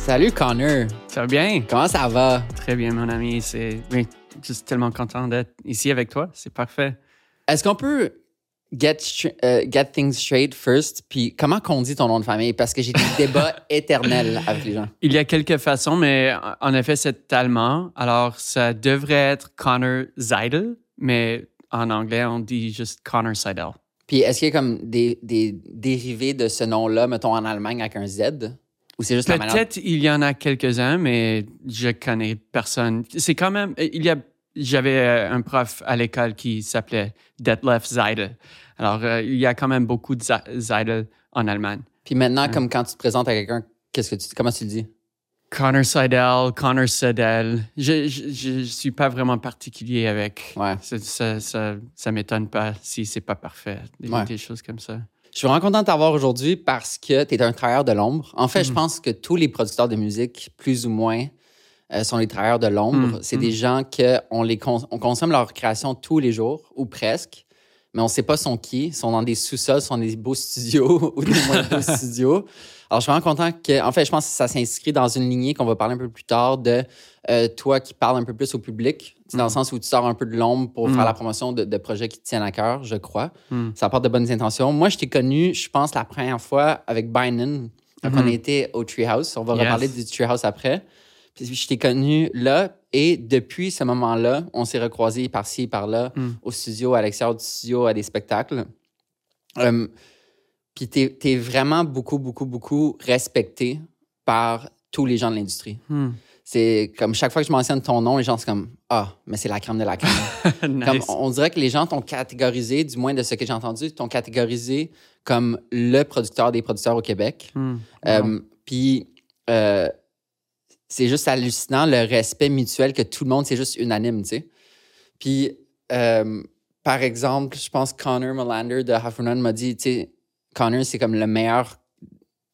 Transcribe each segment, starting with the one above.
Salut Connor. Ça va bien? Comment ça va? Très bien, mon ami. C'est oui, juste tellement content d'être ici avec toi. C'est parfait. Est-ce qu'on peut get, euh, get things straight first? Puis comment qu'on dit ton nom de famille? Parce que j'ai des débats éternels avec les gens. Il y a quelques façons, mais en effet, c'est allemand. Alors, ça devrait être Connor Seidel, mais en anglais, on dit juste Connor Seidel. Puis est-ce qu'il y a comme des, des dérivés de ce nom-là, mettons en Allemagne avec un Z? Ou c'est juste la manière? Peut-être il y en a quelques-uns, mais je connais personne. C'est quand même. Il y a. J'avais euh, un prof à l'école qui s'appelait Detlef Seidel. Alors, euh, il y a quand même beaucoup de Ze- Seidel en Allemagne. Puis maintenant, comme quand tu te présentes à quelqu'un, qu'est-ce que tu, comment tu le dis? Connor Seidel, Connor Seidel. Je, je, je, je suis pas vraiment particulier avec. Ouais. Ça, ça, ça, ça m'étonne pas si c'est pas parfait. Des, Ouais. des choses comme ça. Je suis vraiment content de t'avoir aujourd'hui parce que tu es un travailleur de l'ombre. En fait, je Mhm. pense que tous les producteurs de musique, plus ou moins, euh, sont des travailleurs de l'ombre. Mhm. C'est des gens que on les cons- on consomme leur création tous les jours ou presque, mais on sait pas sont qui. Ils sont dans des sous-sols, sont dans des beaux studios ou des moins beaux studios. Alors, je suis vraiment content que, en fait, je pense que ça s'inscrit dans une lignée qu'on va parler un peu plus tard de euh, toi qui parles un peu plus au public, sais, dans le sens où tu sors un peu de l'ombre pour Mhm. faire la promotion de, de projets qui te tiennent à cœur, je crois. Mhm. Ça apporte de bonnes intentions. Moi, je t'ai connu, je pense, la première fois avec Bynum, quand on était au Treehouse. On va Yes. reparler du Treehouse après. Puis je t'ai connu là, et depuis ce moment-là, on s'est recroisés par-ci, par-là, Mhm. au studio, à l'extérieur du studio, à des spectacles. Euh, puis t'es es vraiment beaucoup, beaucoup, beaucoup respecté par tous les gens de l'industrie. Hmm. C'est comme chaque fois que je mentionne ton nom, les gens sont comme Ah, mais c'est la crème de la crème. Comme, on dirait que les gens t'ont catégorisé, du moins de ce que j'ai entendu, t'ont catégorisé comme le producteur des producteurs au Québec. Hmm. Euh, Puis euh, c'est juste hallucinant le respect mutuel que tout le monde, c'est juste unanime, tu sais. Puis euh, par exemple, je pense que Connor Molander de Half Run m'a dit, tu sais, Connor, c'est comme le meilleur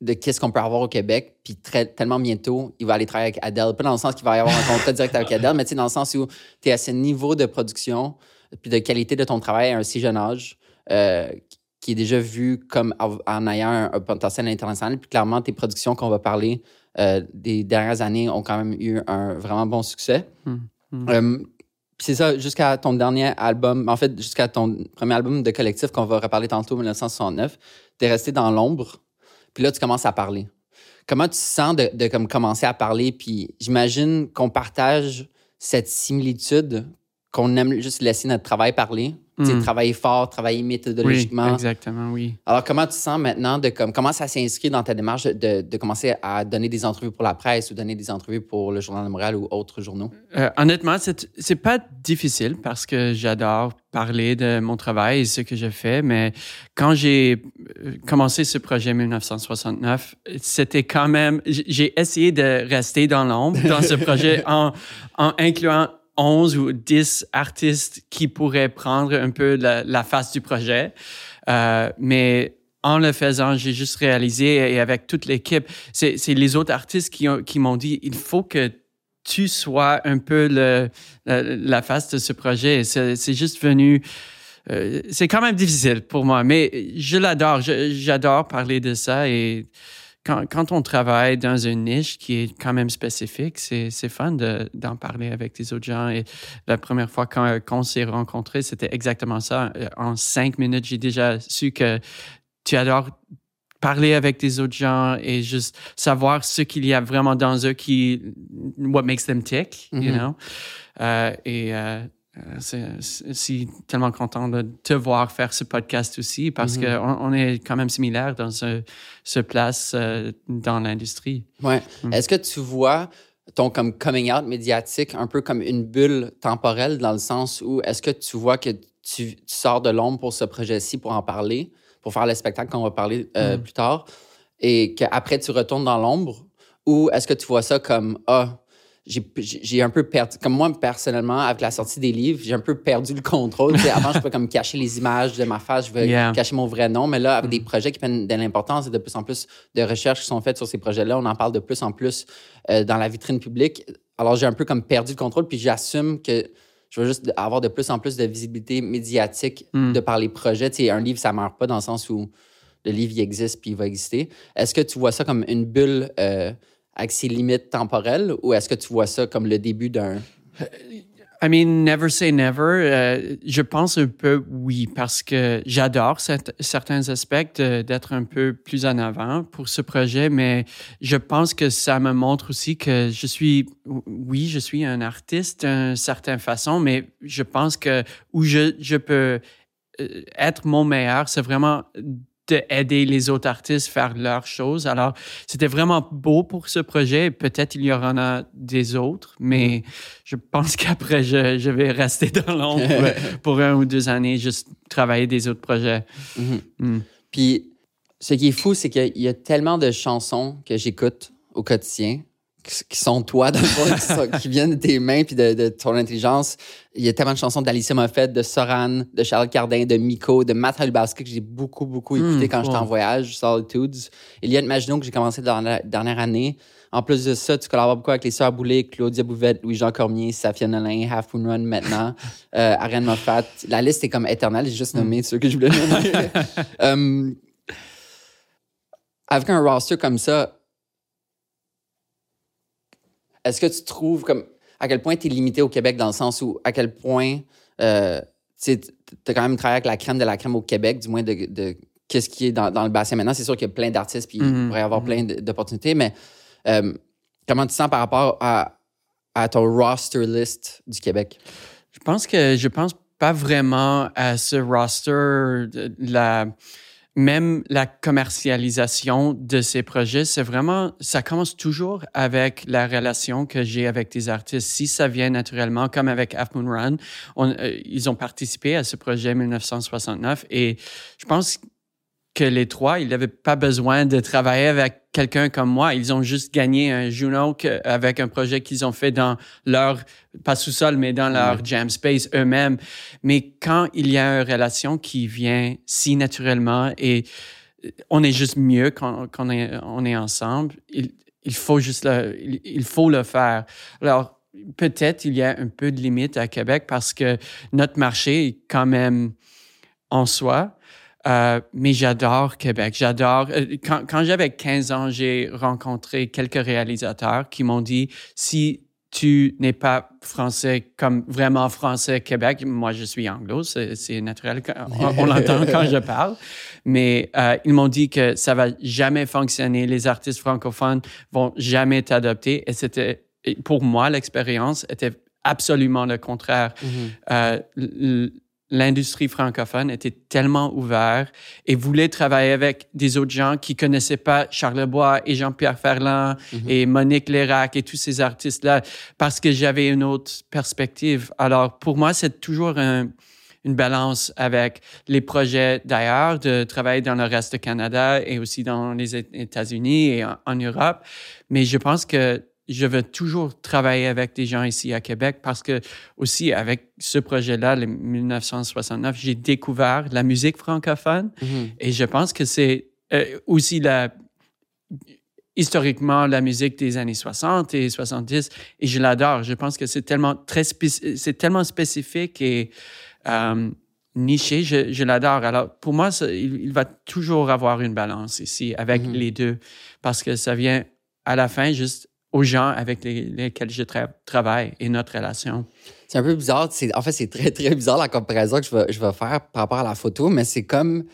de qu'est-ce qu'on peut avoir au Québec. Puis très, tellement bientôt, il va aller travailler avec Adele. Pas dans le sens qu'il va y avoir un contrat direct avec Adele, mais tu sais, dans le sens où tu es à ce niveau de production puis de qualité de ton travail à un si jeune âge euh, qui est déjà vu comme en ayant un, un potentiel international. Puis clairement, tes productions qu'on va parler euh, des dernières années ont quand même eu un vraiment bon succès. Hmm. Hmm. Euh, puis c'est ça, jusqu'à ton dernier album, en fait, jusqu'à ton premier album de collectif qu'on va reparler tantôt, 1969, tu es resté dans l'ombre. Puis là, tu commences à parler. Comment tu sens de, de comme commencer à parler? Puis j'imagine qu'on partage cette similitude qu'on aime juste laisser notre travail parler. Tu sais, Mm. travailler fort, travailler Oui, méthodologiquement. exactement, oui. Alors, comment tu sens maintenant de comme, comment ça s'inscrit dans ta démarche de, de commencer à donner des entrevues pour la presse ou donner des entrevues pour le Journal de Montréal ou autres journaux? Euh, honnêtement, c'est c'est pas difficile parce que j'adore parler de mon travail et ce que je fais, mais quand j'ai euh, commencé ce projet en 1969, c'était quand même, j'ai essayé de rester dans l'ombre dans ce projet en, en incluant 11 ou 10 artistes qui pourraient prendre un peu la, face du projet. Euh, mais en le faisant, j'ai juste réalisé, et avec toute l'équipe, c'est les autres artistes qui, ont- qui m'ont dit, il faut que tu sois un peu la, face de ce projet. C'est juste venu. euh, c'est quand même difficile pour moi, mais je l'adore. J'adore parler de ça et quand, quand on travaille dans une niche qui est quand même spécifique, c'est c'est fun de- d'en parler avec des autres gens. Et la première fois qu'on qu'on s'est rencontrés, c'était exactement ça. Euh, En cinq minutes, j'ai déjà su que tu adores parler avec des autres gens et juste savoir ce qu'il y a vraiment dans eux qui what makes them tick, you Mhm. know? Euh, et euh, euh, c'est tellement content de te voir faire ce podcast aussi parce Mhm. qu'on on est quand même similaires dans ce, ce place euh, dans l'industrie. Ouais. Mm. Est-ce que tu vois ton comme coming out médiatique un peu comme une bulle temporelle dans le sens où est-ce que tu vois que tu, tu sors de l'ombre pour ce projet-ci pour en parler, pour faire le spectacle qu'on va parler euh, Mm. plus tard, et qu'après tu retournes dans l'ombre, ou est-ce que tu vois ça comme ah j'ai un peu perdu, comme moi personnellement, avec la sortie des livres, j'ai un peu perdu le contrôle. Avant, je pouvais comme cacher les images de ma face, je veux Yeah. cacher mon vrai nom, mais là, avec des projets qui prennent de l'importance et de plus en plus de recherches qui sont faites sur ces projets-là, on en parle de plus en plus euh, dans la vitrine publique. Alors, j'ai un peu comme perdu le contrôle, puis j'assume que je veux juste avoir de plus en plus de visibilité médiatique Mm. de par les projets. Tu sais, un livre, ça meurt pas dans le sens où le livre, il existe puis il va exister. Est-ce que tu vois ça comme une bulle euh, avec ses limites temporelles ou est-ce que tu vois ça comme le début d'un? I mean, never say never. Euh, je pense un peu oui, parce que j'adore certains aspects d'être un peu plus en avant pour ce projet, mais je pense que ça me montre aussi que je suis, oui, je suis un artiste d'une certaine façon, mais je pense que où je, je peux euh, être mon meilleur, c'est vraiment d'aider les autres artistes à faire leurs choses. Alors, c'était vraiment beau pour ce projet. Peut-être il y en a des autres, mais mm. je pense qu'après, je, je, vais rester dans l'ombre pour un ou deux années, juste travailler des autres projets. Mm-hmm. Mm. Puis, ce qui est fou, c'est qu'il y a tellement de chansons que j'écoute au quotidien qui sont toi, qui, viennent de tes mains puis de, ton intelligence. Il y a tellement de chansons d'Alicia Moffett, de Soran, de Charles Cardin, de Miko, de Matt Halubowski que j'ai beaucoup, beaucoup hmm, écouté quand j'étais en voyage, Solitudes. A Maginot que j'ai commencé dans la dernière année. En plus de ça, tu collabores beaucoup avec les Sœurs Boulay, Claudia Bouvette, Louis-Jean Cormier, Safia Nolin, Half Moon Run maintenant, euh, Ariane Moffat. La liste est comme éternelle. J'ai juste hmm. nommé ceux que je voulais nommer. um, avec un roster comme ça, est-ce que tu trouves comme à quel point tu es limité au Québec dans le sens où à quel point euh, tu as quand même travaillé avec la crème de la crème au Québec, du moins de, qu'est-ce qui est dans, le bassin maintenant. C'est sûr qu'il y a plein d'artistes puis il mm-hmm. pourrait y avoir plein mm-hmm. d'opportunités, mais euh, comment tu sens par rapport à, à ton roster list du Québec? Je pense que je pense pas vraiment à ce roster de la même la commercialisation de ces projets, c'est vraiment, ça commence toujours avec la relation que j'ai avec des artistes. Si ça vient naturellement, comme avec Half Moon Run, euh, ils ont participé à ce projet 1969 et je pense que les trois, ils n'avaient pas besoin de travailler avec quelqu'un comme moi. Ils ont juste gagné un Juno avec un projet qu'ils ont fait dans leur, pas sous-sol, mais dans leur jam space eux-mêmes. Mais quand il y a une relation qui vient si naturellement et on est juste mieux quand, on, est, on est ensemble, il, il faut juste le, il, faut le faire. Alors, peut-être il y a un peu de limite à Québec parce que notre marché est quand même en soi, euh, mais j'adore Québec. J'adore. Euh, quand, quand j'avais 15 ans, j'ai rencontré quelques réalisateurs qui m'ont dit si tu n'es pas français comme vraiment français Québec, moi je suis anglo, c'est naturel, on, l'entend quand je parle, mais euh, ils m'ont dit que ça va jamais fonctionner, les artistes francophones vont jamais t'adopter et c'était pour moi l'expérience était absolument le contraire. Mm-hmm l'industrie francophone était tellement ouverte et voulait travailler avec des autres gens qui connaissaient pas Charles Bois et Jean-Pierre Ferland mhm. et Monique Lérac et tous ces artistes-là parce que j'avais une autre perspective. Alors, pour moi, c'est toujours une balance avec les projets d'ailleurs, de travailler dans le reste du Canada et aussi dans les États-Unis et en Europe. Mais je pense que je veux toujours travailler avec des gens ici à Québec parce que aussi avec ce projet-là, le 1969, j'ai découvert la musique francophone mm-hmm. et je pense que c'est euh, aussi la historiquement la musique des années 60 et 70 et je l'adore. Je pense que c'est tellement très c'est tellement spécifique et euh, niché. Je, je l'adore. Alors pour moi, il, va toujours avoir une balance ici avec mm-hmm. les deux parce que ça vient à la fin juste aux gens avec lesquels je travaille et notre relation. C'est un peu bizarre. En fait, c'est très, très bizarre la comparaison que je vais, je vais, faire par rapport à la photo, mais c'est comme.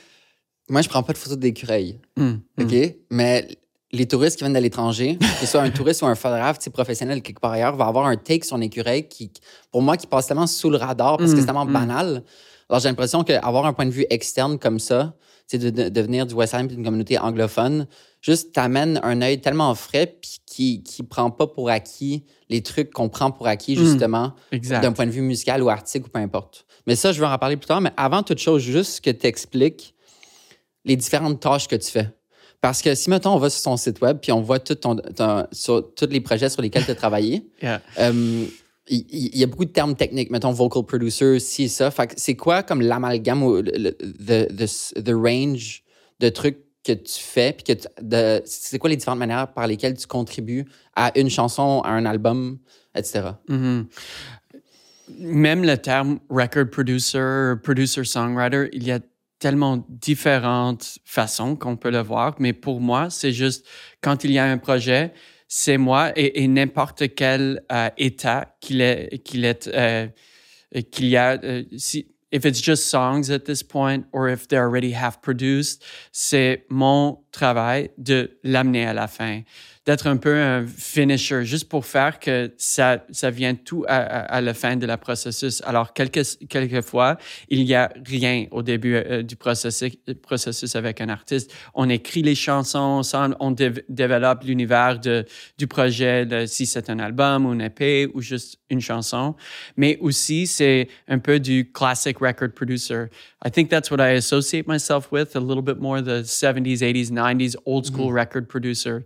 Moi, je prends pas de photos d'écureuil. Hum, hum. OK? Mais les touristes qui viennent de l'étranger, que ce soit un touriste ou un photographe professionnel quelque part ailleurs, va avoir un take sur un écureuil qui, pour moi, qui passe tellement sous le radar parce que c'est hum, tellement banal. Alors, j'ai l'impression qu'avoir un point de vue externe comme ça, c'est de, de, venir du West Ham d'une communauté anglophone, juste t'amène un œil tellement frais puis qui qui prend pas pour acquis les trucs qu'on prend pour acquis hmm. justement d'un point de vue musical ou artistique ou peu importe. Mais ça, je vais en reparler plus tard. Mais avant toute chose, juste que tu expliques les différentes tâches que tu fais. Parce que si, mettons, on va sur ton site web puis on voit tout ton, sur, tous les projets sur lesquels tu as travaillé, euh, il y, a beaucoup de termes techniques, mettons vocal producer, si ça. Fait c'est quoi comme l'amalgame ou le, the, range de trucs que tu fais, puis que c'est quoi les différentes manières par lesquelles tu contribues à une chanson, à un album, etc. Mm-hmm. Même le terme record producer, producer songwriter, il y a tellement différentes façons qu'on peut le voir, mais pour moi, c'est juste quand il y a un projet, c'est moi et, n'importe quel euh, état qu'il est, qu'il est, euh, qu'il y a. Euh, si, if it's just songs at this point or if they're already half produced, c'est mon travail de l'amener à la fin d'être un peu un finisher, juste pour faire que ça, ça vient tout à, à, la fin de la processus. Alors, quelques, quelquefois, il n'y a rien au début euh, du processus, processus avec un artiste. On écrit les chansons ensemble, on développe l'univers du projet, de, si c'est un album ou une EP ou juste une chanson. Mais aussi, c'est un peu du classic record producer. I think that's what I associate myself with a little bit more the 70s, 80s, 90s old school mm -hmm. record producer.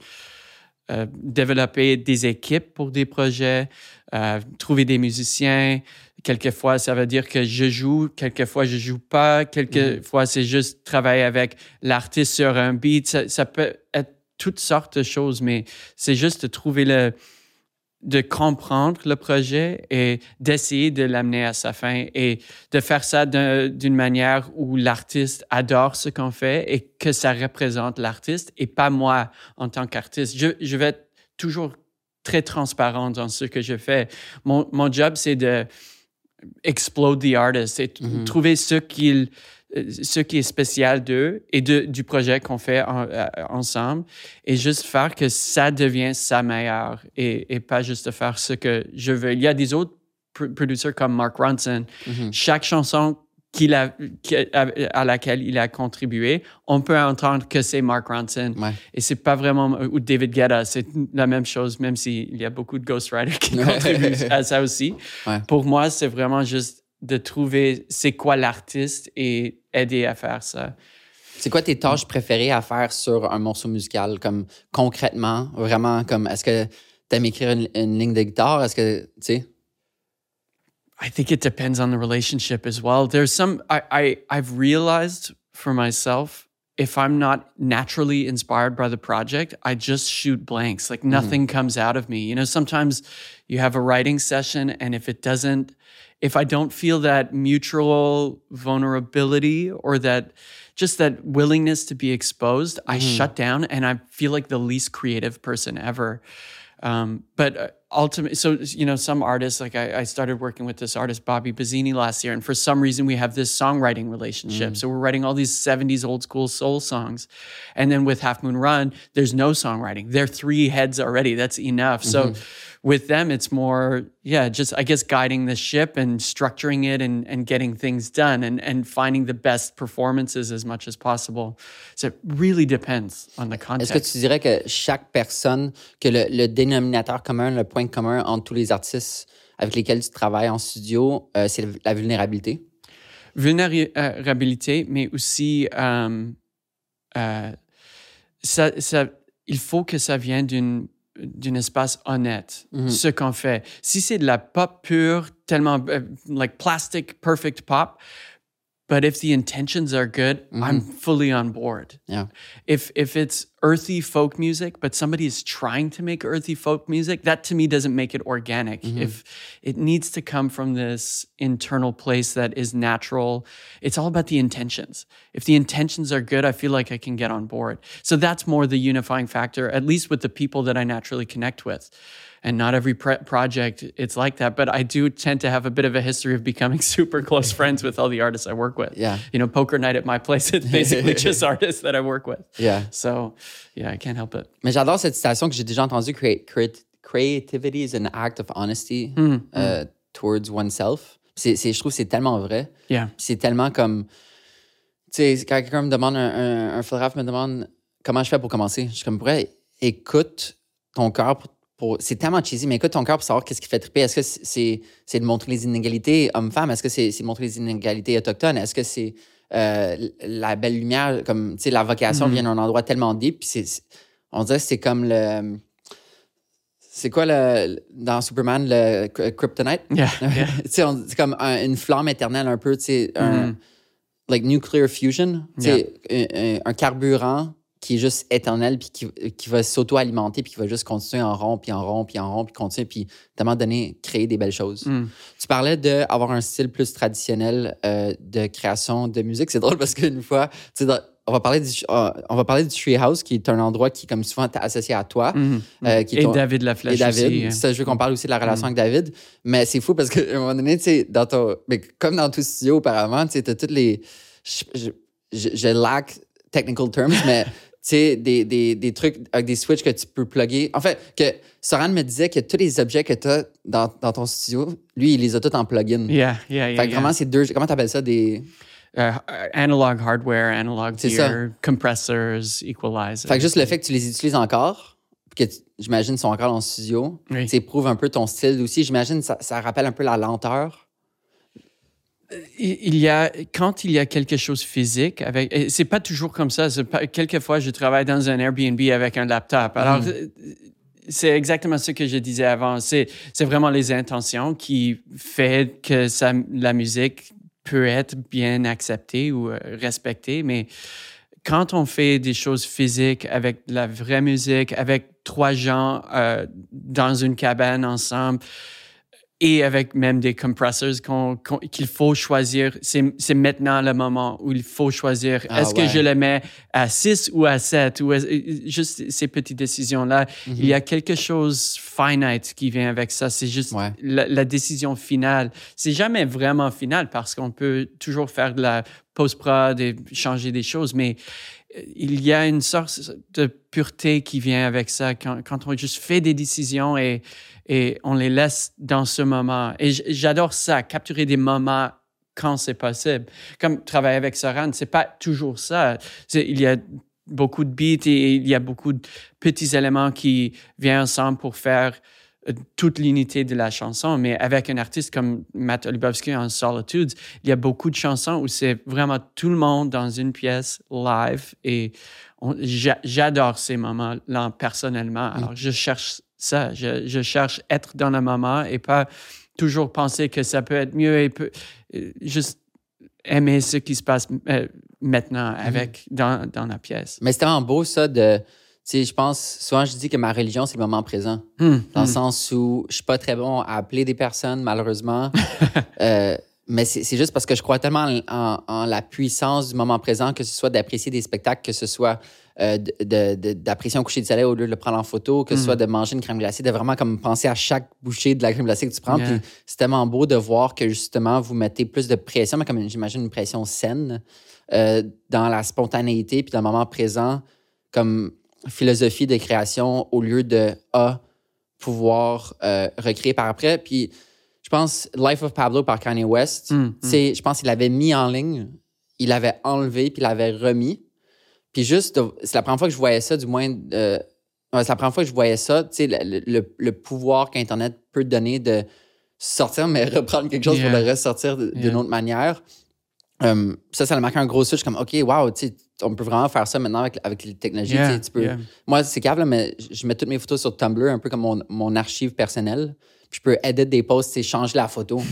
Euh, développer des équipes pour des projets, euh, trouver des musiciens. Quelquefois, ça veut dire que je joue, quelquefois, je joue pas. Quelquefois, mm-hmm. c'est juste travailler avec l'artiste sur un beat. Ça, ça, peut être toutes sortes de choses, mais c'est juste de trouver le, de comprendre le projet et d'essayer de l'amener à sa fin et de faire ça d'une manière où l'artiste adore ce qu'on fait et que ça représente l'artiste et pas moi en tant qu'artiste. Je, je, vais être toujours très transparent dans ce que je fais. Mon, mon job, c'est de explode the artist et mm-hmm. trouver ce qu'il ce qui est spécial d'eux et de, du projet qu'on fait euh, ensemble et juste faire que ça devienne sa meilleure et, et, pas juste faire ce que je veux. Il y a des autres producteurs comme Mark Ronson. Mm-hmm. Chaque chanson qu'il a, à laquelle il a contribué, on peut entendre que c'est Mark Ronson. Et c'est pas vraiment, ou David Guetta, c'est la même chose, même s'il y a beaucoup de ghostwriters qui contribuent à ça aussi. Pour moi, c'est vraiment juste de trouver c'est quoi l'artiste et aider à faire ça. C'est quoi tes tâches préférées à faire sur un morceau musical, comme concrètement, vraiment, comme est-ce que tu aimes écrire une, une, ligne de guitare, est-ce que, tu sais? I think it depends on the relationship as well. There's some, I, I, I've realized for myself, if I'm not naturally inspired by the project, I just shoot blanks. Like nothing mm. comes out of me. You know, sometimes you have a writing session and if it doesn't, if I don't feel that mutual vulnerability or that just that willingness to be exposed, mm-hmm. I shut down and I feel like the least creative person ever. Um, but uh, ultimately, so you know, some artists like I, I, started working with this artist Bobby Bazzini last year, and for some reason we have this songwriting relationship. Mm. So we're writing all these '70s old school soul songs, and then with Half Moon Run, there's no songwriting. They're three heads already. That's enough. Mm-hmm. So with them, it's more, yeah, just I guess guiding the ship and structuring it and, and getting things done and, and finding the best performances as much as possible. So it really depends on the context. Est-ce que tu dirais que chaque personne, que le, le dénominateur commun, le point commun entre tous les artistes avec lesquels tu travailles en studio, euh, c'est la vulnérabilité? Vulnérabilité, mais aussi euh, euh, ça, ça, il faut que ça vienne d'une d'un espace honnête, mm -hmm. ce qu'on fait. Si c'est de la pop pure, tellement uh, like plastic perfect pop, but if the intentions are good, mm -hmm. I'm fully on board. Yeah. If if it's earthy folk music, but somebody is trying to make earthy folk music, that to me doesn't make it organic. Mm-hmm. If it needs to come from this internal place that is natural, it's all about the intentions. If the intentions are good, I feel like I can get on board. So that's more the unifying factor, at least with the people that I naturally connect with and not every project it's like that but i do tend to have a bit of a history of becoming super close friends with all the artists i work with. Yeah. You know poker night at my place it's basically just artists that i work with. Yeah. So yeah i can't help it. Mais j'adore cette citation que j'ai déjà entendue create, create, creativity is an act of honesty mm, uh, mm. towards oneself. C'est, c'est, je trouve c'est tellement vrai. Yeah. c'est tellement comme tu sais quand quelqu'un me demande un, un, un photographe me demande comment je fais pour commencer je suis comme pourrais écoute ton cœur pour c'est tellement cheesy, mais écoute ton cœur pour savoir qu'est-ce qui fait triper. Est-ce que c'est, c'est de montrer les inégalités hommes-femmes? Est-ce que c'est, c'est de montrer les inégalités autochtones? Est-ce que c'est euh, la belle lumière, comme, tu sais, la vocation mm-hmm. vient d'un endroit tellement deep, puis c'est, on dirait que c'est comme le... C'est quoi le, dans Superman, le kryptonite? Yeah, c'est comme une flamme éternelle un peu, tu sais, un... Mm-hmm. Like nuclear fusion, tu sais, un carburant qui est juste éternel, puis qui, qui va s'auto-alimenter, puis qui va juste continuer en rond, puis en rond, puis en rond, puis continuer, puis à un moment donné, créer des belles choses. Hmm. Tu parlais d'avoir un style plus traditionnel euh, de création de musique. C'est drôle parce qu'une fois, tu sais, on va parler du, euh, on va parler du Treehouse, qui est un endroit qui, comme souvent, est associé à toi. Euh, qui est Et ton- David Laflèche et David. Ça, je veux qu'on parle aussi de la relation Mm. avec David. Mais c'est fou parce qu'à un moment donné, tu sais, dans ton. Mais comme dans tout studio auparavant, tu sais, t'as toutes les. Je, je, je, je lack technical terms, mais sais, des, des, des trucs avec des switches que tu peux plugger. En fait, que Soran me disait que tous les objets que tu as dans, dans ton studio, lui, il les a tous en plugin. Yeah, yeah, yeah. fait que yeah. vraiment, c'est deux. Comment t'appelles ça? Des. Euh, analog hardware, analog gear, compressors, equalizers. Fait que juste le fait que tu les utilises encore, que j'imagine sont encore dans le studio, Oui. sais, prouve un peu ton style aussi. J'imagine que ça, ça rappelle un peu la lenteur. Il y a quand il y a quelque chose physique avec c'est pas toujours comme ça. pas- quelquefois je travaille dans un Airbnb avec un laptop. Alors Mhm. euh, c'est exactement ce que je disais avant. C'est c'est vraiment les intentions qui fait que ça, la musique peut être bien acceptée ou euh, respectée, mais quand on fait des choses physiques avec de la vraie musique, avec trois gens euh, dans une cabane ensemble, et avec même des qu'on- qu'il faut choisir. C'est maintenant le moment où il faut choisir. Ah Est-ce ouais. que je le mets à 6 ou à 7? Ou est- juste ces petites décisions-là. Mhm. Il y a quelque chose finite qui vient avec ça. C'est juste Ouais. la, la décision finale. C'est jamais vraiment final parce qu'on peut toujours faire de la post-prod et changer des choses, mais il y a une sorte de pureté qui vient avec ça quand, quand on juste fait des décisions et, et on les laisse dans ce moment. Et j'adore ça, capturer des moments quand c'est possible. Comme travailler avec Soran, c'est pas toujours ça. Il y a beaucoup de beats et il y a beaucoup de petits éléments qui viennent ensemble pour faire toute l'unité de la chanson. Mais avec un artiste comme Matt Olubowski en Solitudes, il y a beaucoup de chansons où c'est vraiment tout le monde dans une pièce live et j'adore ces moments-là personnellement. Alors, je cherche ça. Je, je cherche être dans le moment et pas toujours penser que ça peut être mieux et peut, euh, juste aimer ce qui se passe euh, maintenant avec dans, dans la pièce. Mais c'est vraiment beau, ça, de. Sais, je pense, souvent, je dis que ma religion, c'est le moment présent. Hmm, Dans le hmm. sens où je suis pas très bon à appeler des personnes, malheureusement. Euh, mais c'est juste parce que je crois tellement en, en- en la puissance du moment présent, que ce soit d'apprécier des spectacles, que ce soit euh, de- de- de- d'apprécier un coucher de soleil au lieu de le prendre en photo, que ce Mm. soit de manger une crème glacée, de vraiment comme penser à chaque bouchée de la crème glacée que tu prends. Yeah. Puis c'est tellement beau de voir que justement, vous mettez plus de pression, mais comme j'imagine une pression saine, euh, dans la spontanéité, puis dans le moment présent, comme philosophie de création au lieu de A, pouvoir euh, recréer par après. Puis je pense Life of Pablo par Kanye West, Mm, sais, je pense qu'il l'avait mis en ligne, il l'avait enlevé, puis il l'avait remis. Puis juste, c'est la première fois que je voyais ça, du moins, euh, c'est la première fois que je voyais ça, tu sais, le, le- le pouvoir qu'Internet peut donner de sortir, mais reprendre quelque chose Yeah. pour le ressortir d'une Yeah. autre manière. Euh, ça, ça a marqué un gros switch comme, OK, wow, tu sais, on peut vraiment faire ça maintenant avec, avec les technologies. tu sais, Yeah, tu peux, yeah. Moi, c'est là, mais je mets toutes mes photos sur Tumblr, un peu comme mon, mon archive personnelle. Puis je peux edit des posts, changer la photo. tu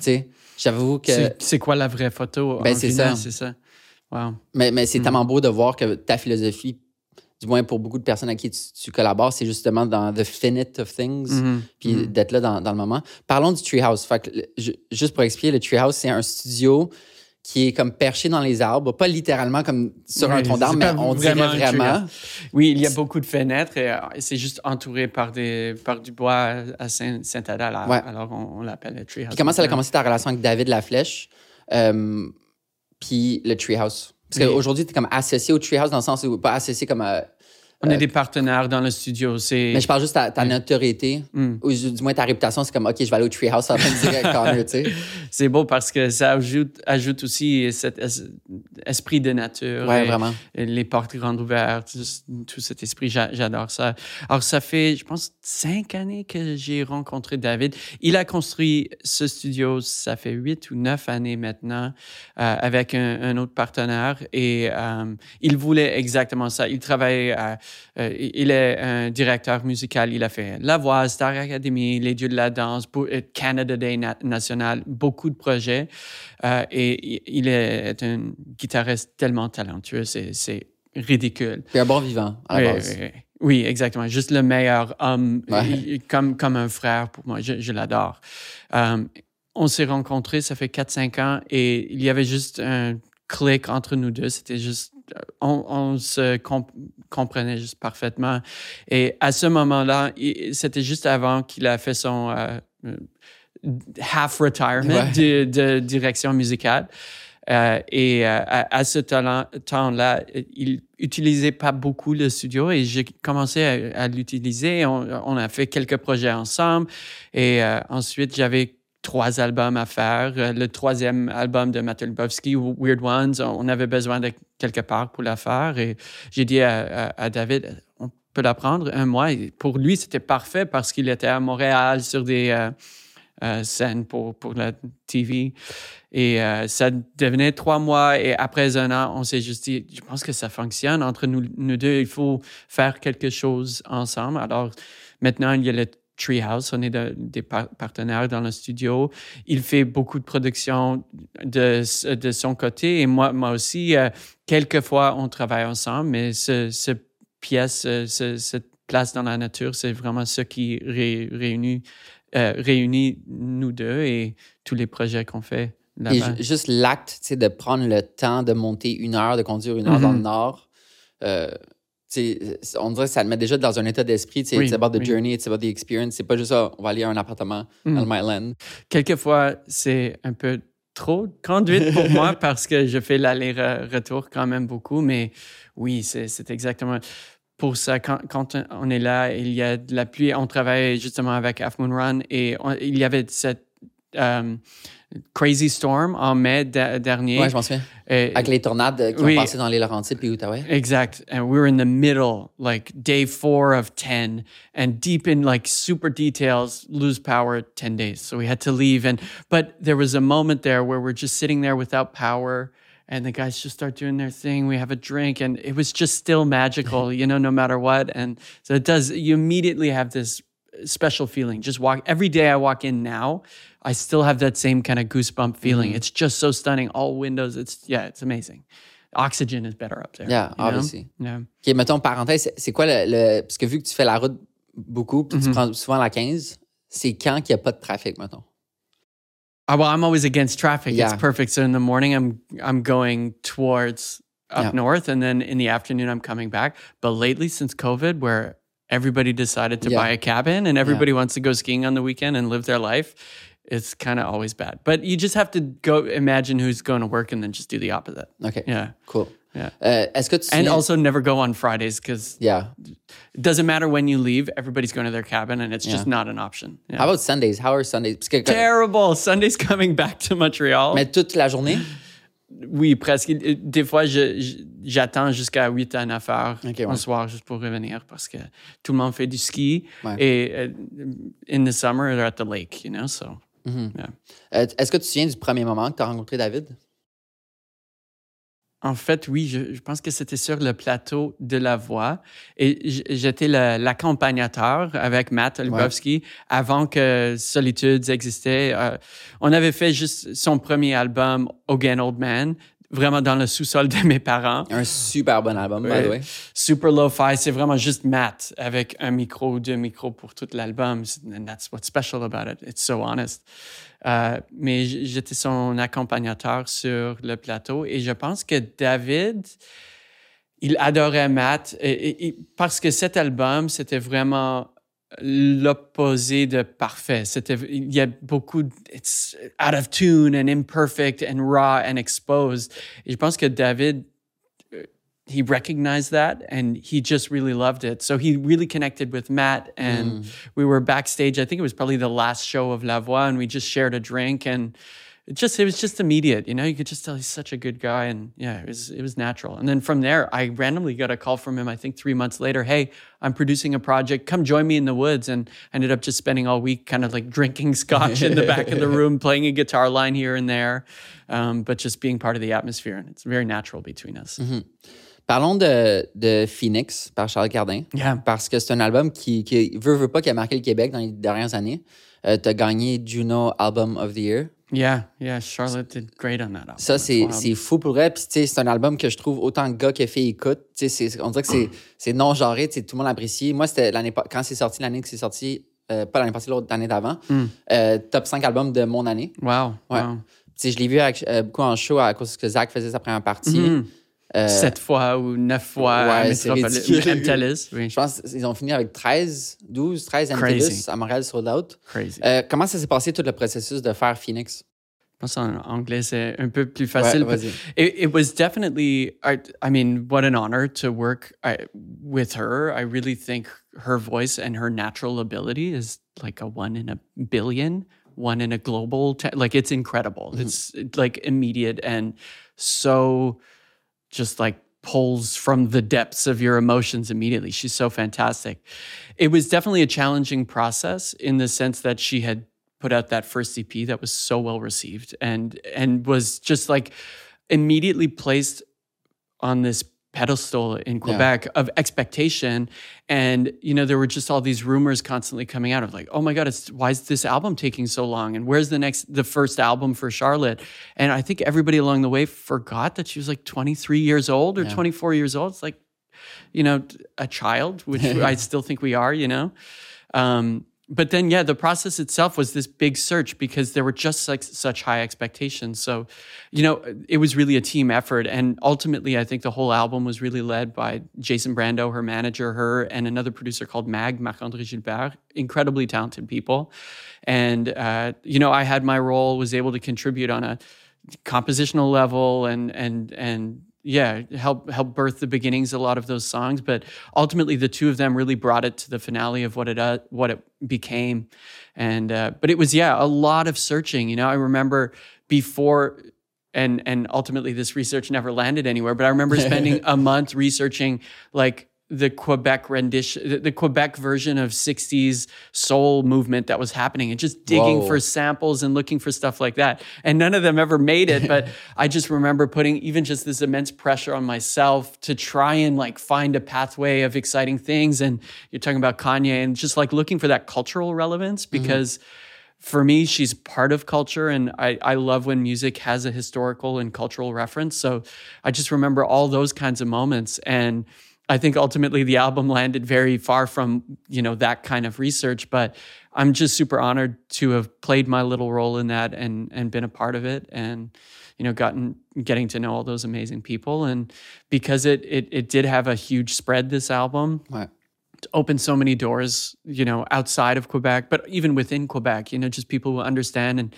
sais, j'avoue que. C'est- quoi la vraie photo? Ben, en c'est ça. C'est ça. Wow. Mais, mais c'est Mhm. tellement beau de voir que ta philosophie, du moins pour beaucoup de personnes à qui tu, tu collabores, c'est justement dans the finite of things, Mhm, puis mhm. d'être là dans, dans le moment. Parlons du Treehouse. Fait que, juste pour expliquer, le Treehouse, c'est un studio qui est comme perché dans les arbres, pas littéralement comme sur un Oui, tronc d'arbre, mais on dirait vraiment un vraiment. Oui, il y a beaucoup de fenêtres et euh, c'est juste entouré par, des, par du bois à Saint- Saint-Adèle. Alors, Ouais. alors on, on l'appelle le treehouse. Puis comment ça a commencé ta relation avec David Laflèche, euh, puis le Treehouse? Parce Oui. qu'aujourd'hui, tu es comme associé au Treehouse dans le sens où, pas associé comme. euh, On est des partenaires dans le studio. C'est mais je parle juste ta, ta notoriété, Mm. ou du moins ta réputation, c'est comme, OK, je vais aller au Treehouse en train de dire avec Connor, tu sais. c'est beau parce que ça ajoute, ajoute aussi cet es- esprit de nature. Et- vraiment. les portes grandes ouvertes, tout, cet esprit, j'a- j'adore ça. Alors, ça fait, je pense, cinq années que j'ai rencontré David. Il a construit ce studio, ça fait huit ou neuf années maintenant, euh, avec un, un autre partenaire. Et euh, il voulait exactement ça. Il travaille, à- euh, il est un directeur musical. Il a fait La Voix, Star Academy, Les Dieux de la danse, euh, Canada Day na- national, beaucoup de projets. Euh, et il est un guitariste tellement talentueux, c'est c'est ridicule. Puis un bon vivant, à la Oui, base. oui, oui. Oui, exactement. Juste le meilleur homme, Ouais. Comme, comme un frère pour moi. Je, je l'adore. On s'est rencontrés, ça fait 4-5 ans, et il y avait juste un clic entre nous deux. C'était juste on, on se comp- comprenait juste parfaitement. Et à ce moment-là, c'était juste avant qu'il a fait son euh, half retirement Ouais. de, de direction musicale. Euh, et euh, à, à ce temps-là, il utilisait pas beaucoup le studio et j'ai commencé à, à l'utiliser. On, on a fait quelques projets ensemble et euh, ensuite j'avais trois albums à faire. Le troisième album de Lubowski, Weird Ones, on avait besoin de quelque part pour la faire et j'ai dit à, à- David, on peut la prendre un mois. Pour lui, c'était parfait parce qu'il était à Montréal sur des euh, euh, scènes pour, pour la TV. Et euh, ça devenait trois mois. Et après un an, on s'est juste dit, je pense que ça fonctionne entre nous, nous deux. Il faut faire quelque chose ensemble. Alors maintenant, il y a le Treehouse. On est de- des par- partenaires dans le studio. Il fait beaucoup de production de, de son côté. Et moi, moi aussi, euh, quelquefois, on travaille ensemble. Mais ce, ce pièce, euh, ce- cette place dans la nature, c'est vraiment ce qui ré- réunit, euh, réunit nous deux et tous les projets qu'on fait Et juste l'acte, de prendre le temps de monter une heure, de conduire une heure dans le Mhm. nord, euh, on dirait que ça le met déjà dans un état d'esprit. Oui, It's about the oui. journey, it's about the experience. C'est pas juste ça, on va aller à un appartement Mhm. dans le Myland. Quelquefois, c'est un peu trop de conduite pour moi parce que je fais l'aller-retour quand même beaucoup. Mais oui, c'est c'est exactement pour ça. Quand, quand on est là, il y a de la pluie. On travaille justement avec Half Moon Run et on- il y avait cette euh, crazy storm en mai de- dernier. Ouais, je m'en souviens. Et- Avec les tornades euh, qui Oui. ont passé dans les Laurentides puis l'Outaouais. Exact. And we were in the middle, like day four of 10, and deep in like super details, lose power 10 days. So we had to leave. And, but there was a moment there where we're just sitting there without power, and the guys just start doing their thing. We have a drink, and it was just still magical, you know, no matter what. And so it does, you immediately have this special feeling. Just walk, every day I walk in now, I still have that same kind of goosebump feeling. It's just so stunning. All windows, it's, yeah, it's amazing. Oxygen is better up there. Yeah, obviously. Yeah. OK, mettons, parenthèse, c'est- c'est quoi le, le- Parce que vu que tu fais la route beaucoup, puis tu Mhm. prends souvent la 15, c'est quand qu'il n'y a pas de trafic, mettons? Uh, well, I'm always against traffic. Yeah. It's perfect. So in the morning, I'm I'm going towards up Yeah. north, and then in the afternoon, I'm coming back. But lately, since COVID, where everybody decided to Yeah. buy a cabin and everybody wants to go skiing on the weekend and live their life, it's kind of always bad. But you just have to go imagine who's going to work and then just do the opposite. OK, Yeah. cool. Yeah. Euh, Est-ce And also never go on Fridays because Yeah. it doesn't matter when you leave. Everybody's going to their cabin and it's just not an option. Yeah. How about Sundays? How are Sundays? Terrible. Sunday's coming back to Montreal. mais toute la journée? Oui, presque. Des fois, j'attends jusqu'à 8 à 9 heures Ok, le ouais. soir juste pour revenir parce que tout le monde fait du ski. Ouais. Et euh, in the summer, they're at the lake, you know, so. Mhm. Yeah. Euh, Est-ce que tu te souviens du premier moment que tu as rencontré David? En fait, oui, je, je pense que c'était sur le plateau de la voix. Et j'étais l'accompagnateur avec Matt Lubowski avant que Solitudes existait. Euh, on avait fait juste son premier album, Again Old Man, vraiment dans le sous-sol de mes parents. Un super bon album, by the Ouais. way. super lo-fi. C'est vraiment juste Matt avec un micro ou deux micros pour tout l'album. And that's what's special about it. It's so honest. Euh, mais j'étais son accompagnateur sur le plateau et je pense que David, il adorait Matt parce que cet album, c'était vraiment l'opposé de parfait. C'était, il y a beaucoup, it's out of tune and imperfect and raw and exposed. Et je pense que David he recognized that and he just really loved it. So he really connected with Matt and we were backstage. I think it was probably the last show of La Voix and we just shared a drink and it just it was just immediate, you know, you could just tell he's such a good guy and yeah, it was it was natural. And then from there I randomly got a call from him I think 3 months later, "Hey, I'm producing a project. Come join me in the woods." And I ended up just spending all week kind of like drinking scotch in the back of the room, playing a guitar line here and there, um, but just being part of the atmosphere and it's very natural between us. Parlons de, de Phoenix par Charles Cardin. Yeah. Parce que c'est un album qui, qui veut, veut pas, qui a marqué le Québec dans les dernières années. tu as gagné Juno Album of the Year. Yeah, yeah. Charlotte did great on that album. Ça, c'est fou pour elle. Puis, tu sais, c'est un album que je trouve autant gars que filles écoutent. Tu sais, c'est- on dirait que c'est- c'est non-genré. Tout le monde l'apprécie. Moi, c'était l'année quand c'est sorti, l'année que c'est sorti, euh, pas l'année passée, l'autre l'année d'avant, euh, top 5 albums de mon année. Wow. Ouais. Wow. Tu sais, je l'ai vu avec- euh, beaucoup en show à cause que Zach faisait sa première partie. Mhm. Euh, Sept fois ou neuf fois Ouais, oui. Je pense qu'ils ont fini avec 13, 12, 13 Crazy. MTLUS à Montréal sold out. Crazy. Euh, comment ça s'est passé tout le processus de faire Phoenix? Pense en anglais, c'est un peu plus Ouais, facile. vas-y. It, it was definitely, I, I mean, what an honor to work I, with her. I really think her voice and her natural ability is like a one in a billion, one in a global, like it's incredible. It's like immediate and so just like pulls from the depths of your emotions immediately. She's so fantastic. It was definitely a challenging process in the sense that she had put out that first EP that was so well received and and was just like immediately placed on this pedestal in Quebec of expectation. And you know there were just all these rumors constantly coming out of like oh my god it's why is this album taking so long? And where's the next the first album for Charlotte? And I think everybody along the way forgot that she was like 23 years old or Yeah. 24 years old. It's like you know a child which I still think we are you know? Um, but then yeah the process itself was this big search because there were just like such high expectations. So you know it was really a team effort. And ultimately i think the whole album was really led by jason brando her manager her and another producer called mag marc-andré gilbert incredibly talented people. And uh, you know i had my role was able to contribute on a compositional level and and and yeah help help birth the beginnings of a lot of those songs but ultimately the two of them really brought it to the finale of what it uh, what it became. And uh, but it was yeah a lot of searching you know? I remember before and and ultimately this research never landed anywhere but i remember spending a month researching like the Quebec rendition, the- Quebec version of 60s soul movement that was happening and just digging Whoa. for samples and looking for stuff like that. And none of them ever made it, but I just remember putting even just this immense pressure on myself to try and like find a pathway of exciting things. And you're talking about Kanye and just like looking for that cultural relevance mm-hmm. because for me, she's part of culture, and I, I love when music has a historical and cultural reference. So I just remember all those kinds of moments. And I think ultimately the album landed very far from, you know, that kind of research. But I'm just super honored to have played my little role in that and and been a part of it and you know gotten getting to know all those amazing people and because it it it did have a huge spread this album Ouais. opened so many doors, you know, outside of Quebec, but even within Quebec, you know, just people who understand and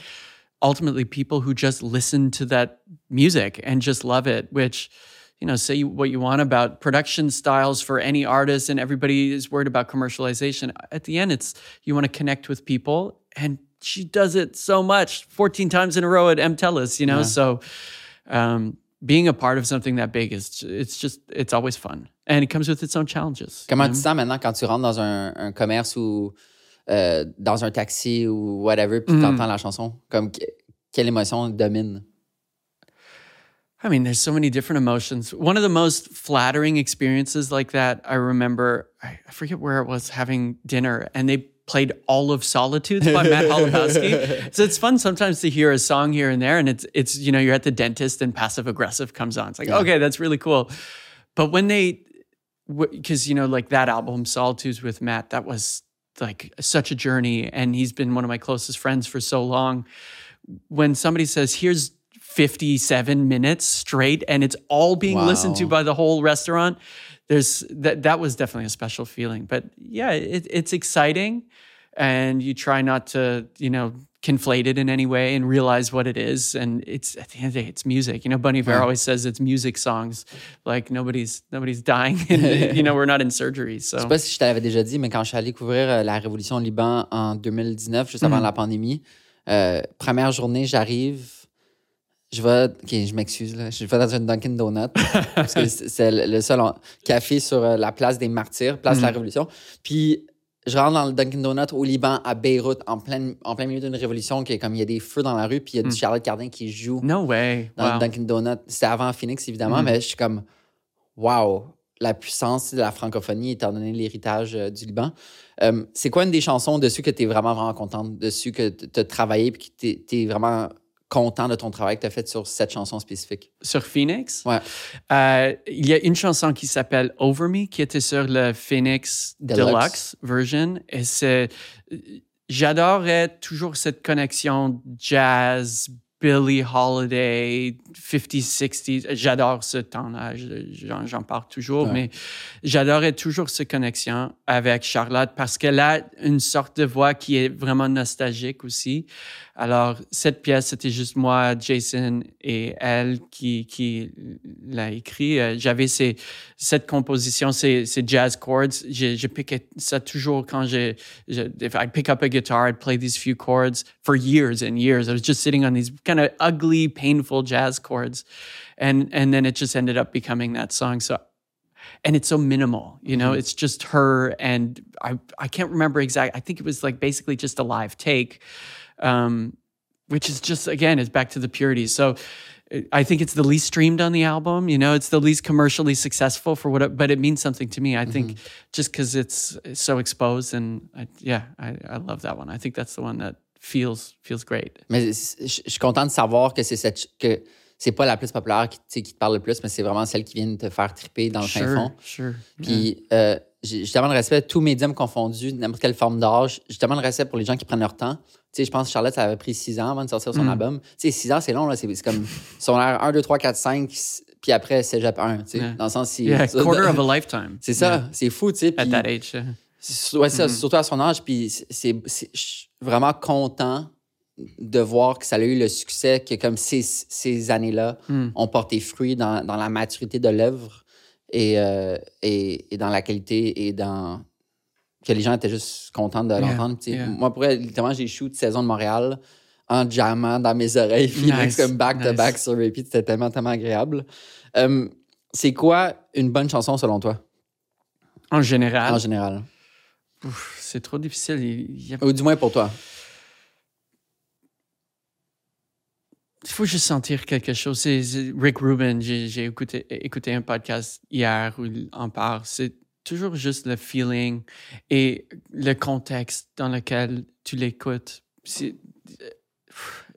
ultimately people who just listen to that music and just love it, which, you know, say what you want about production styles for any artist and everybody is worried about commercialization. At the end, it's you want to connect with people and she does it so much 14 times in a row at MTELUS, you know? So um, being a part of something that big is it's just it's always fun. And it comes with its own challenges. Comment you tu know? te sens maintenant quand tu rentres dans un, un commerce ou euh, dans un taxi ou whatever, puis Mm. tu entends la chanson? Comme que- quelle émotion domine? I mean, there's so many different emotions. One of the most flattering experiences like that, I remember, I forget where it was having dinner, and they played all of Solitudes by Matt Holubowski. so it's fun sometimes to hear a song here and there, and it's it's you know you're at the dentist and passive aggressive comes on. It's like okay, that's really cool. But when they, because you know like that album Solitudes with Matt, that was like such a journey, and he's been one of my closest friends for so long. When somebody says, "Here's 57 minutes straight and it's all being listened to by the whole restaurant. There's that that was definitely a special feeling. But yeah it, it's exciting and you try not to you know conflate it in any way and realize what it is. And it's at the end of the day it's music. You know bunny Bear always says it's music songs. Like nobody's nobody's dying. And you know we're not in surgery so. Je sais pas si je t'avais déjà dit, mais quand je suis allé couvrir euh, la révolution au Liban en 2019, juste avant Mhm. la pandémie, euh, première journée, j'arrive, je vais, ok, je m'excuse, là, je vais dans un Dunkin' Donut, parce que c'est le seul café sur euh, la place des martyrs, place de la Mhm. révolution. Puis je rentre dans le Dunkin' Donut au Liban, à Beyrouth, en plein, en plein milieu d'une révolution, qui est comme il y a des feux dans la rue, puis il y a du Mhm. Charlotte Cardin qui joue no way dans wow. le Dunkin' Donut. C'était avant Phoenix, évidemment, Mhm. mais je suis comme, wow, la puissance de la francophonie, étant donné l'héritage euh, du Liban. Euh, c'est quoi une des chansons dessus que tu es vraiment, vraiment contente, dessus que tu as travaillé et que tu es, vraiment content de ton travail que tu as fait sur cette chanson spécifique? sur Phoenix? Ouais. Euh, il y a une chanson qui s'appelle Over Me qui était sur le Phoenix Deluxe. Deluxe, version. Et c'est. J'adorais toujours cette connexion jazz, Billie Holiday, 50s, 60s. J'adore ce temps-là. J'en, j'en parle toujours, mais j'adorais toujours cette connexion avec Charlotte parce qu'elle a une sorte de voix qui est vraiment nostalgique aussi. Alors, cette pièce, c'était juste moi, Jason et elle qui, qui l'a écrit. Euh, j'avais ces, cette composition, ces, ces jazz chords. Je, je piquais ça toujours quand j'ai, if I'd pick up a guitar, I'd play these few chords for years and years. I was just sitting on these kind of ugly, painful jazz chords. And, and then it just ended up becoming that song. So and it's so minimal you know mm-hmm. it's just her and i i can't remember exactly i think it was like basically just a live take um, which is just again is back to the purity. So I think it's the least streamed on the album. You know, it's the least commercially successful for what, it, but it means something to me. I think mm-hmm. just because it's so exposed, and I, yeah, I, I love that one. I think that's the one that feels feels great. Mais je suis content de savoir que c'est cette que c'est pas la plus populaire qui, qui te parle le plus, mais c'est vraiment celle qui vient de te faire triper dans le sure, fin fond. Sure. Puis yeah. euh, j'ai tellement de respect, tous médiums confondus, n'importe quelle forme d'âge. J'ai tellement de respect pour les gens qui prennent leur temps. Sais, je pense que Charlotte, ça avait pris six ans avant de sortir son mm. album. Tu sais, six ans, c'est long, là. C'est comme son air 1, 2, 3, 4, 5, puis après, cégep 1, tu sais. Dans le sens, c'est. Yeah, quarter of a lifetime. C'est ça, c'est fou, tu sais. At that age. Ouais, ça, mm-hmm. surtout à son âge. Puis c'est, je suis vraiment content de voir que ça a eu le succès, que comme ces, ces années-là mm. ont porté fruit dans, dans la maturité de l'œuvre et, euh, et, et, dans la qualité et dans que les gens étaient juste contents de l'entendre. Moi, pour elle, littéralement, j'ai shoot saison de Montréal en jammant dans mes oreilles, puis comme back-to-back sur repeat. C'était tellement, tellement agréable. Euh, c'est quoi une bonne chanson selon toi? En général? En général. C'est trop difficile. Ou du moins pour toi. Il faut juste sentir quelque chose. C'est Rick Rubin, j'ai écouté, écouté un podcast hier où il en parle. C'est toujours juste le feeling et le contexte dans lequel tu l'écoutes.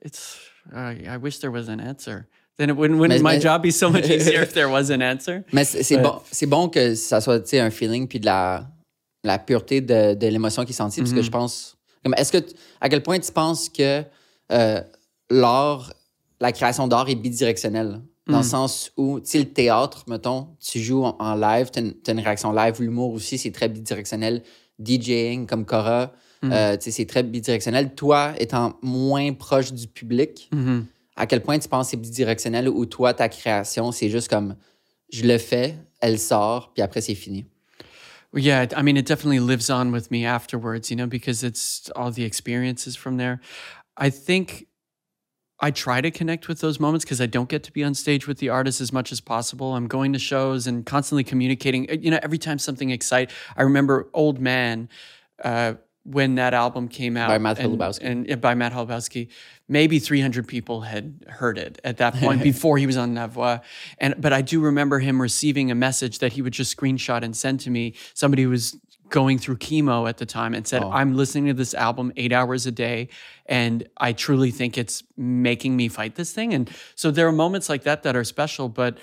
It's, I wish there was an answer. Then it wouldn't, wouldn't my job be so much easier if there was an answer? Mais c'est bon, bon que ça soit un feeling puis de la, la pureté de, de l'émotion qui est sentie. Parce que mm-hmm. je pense. Est-ce que, à quel point tu penses que euh, l'art la création d'art est bidirectionnelle? Dans le hmm. sens où, tu sais, le théâtre, mettons, tu joues en, live, tu as, une réaction live. L'humour aussi, c'est très bidirectionnel. DJing, comme Cora, hmm. euh, tu sais, c'est très bidirectionnel. Toi, étant moins proche du public, hmm. à quel point tu penses que c'est bidirectionnel ou toi, ta création, c'est juste comme je le fais, elle sort, puis après, c'est fini? Yeah, I mean, it definitely lives on with me afterwards, you know, because it's all the experiences from there. I think I try to connect with those moments because I don't get to be on stage with the artist as much as possible. I'm going to shows and constantly communicating. Uh, you know, every time something excites, I remember Old Man uh, when that album came out by Matt and, and, and, by Matt Holubowski. Maybe 300 people had heard it at that point before he was on La Voix. And but I do remember him receiving a message that he would just screenshot and send to me. Somebody was going through chemo at the time and said, oh. I'm listening to this album eight hours a day, and I truly think it's making me fight this thing. And so there are moments like that that are special, but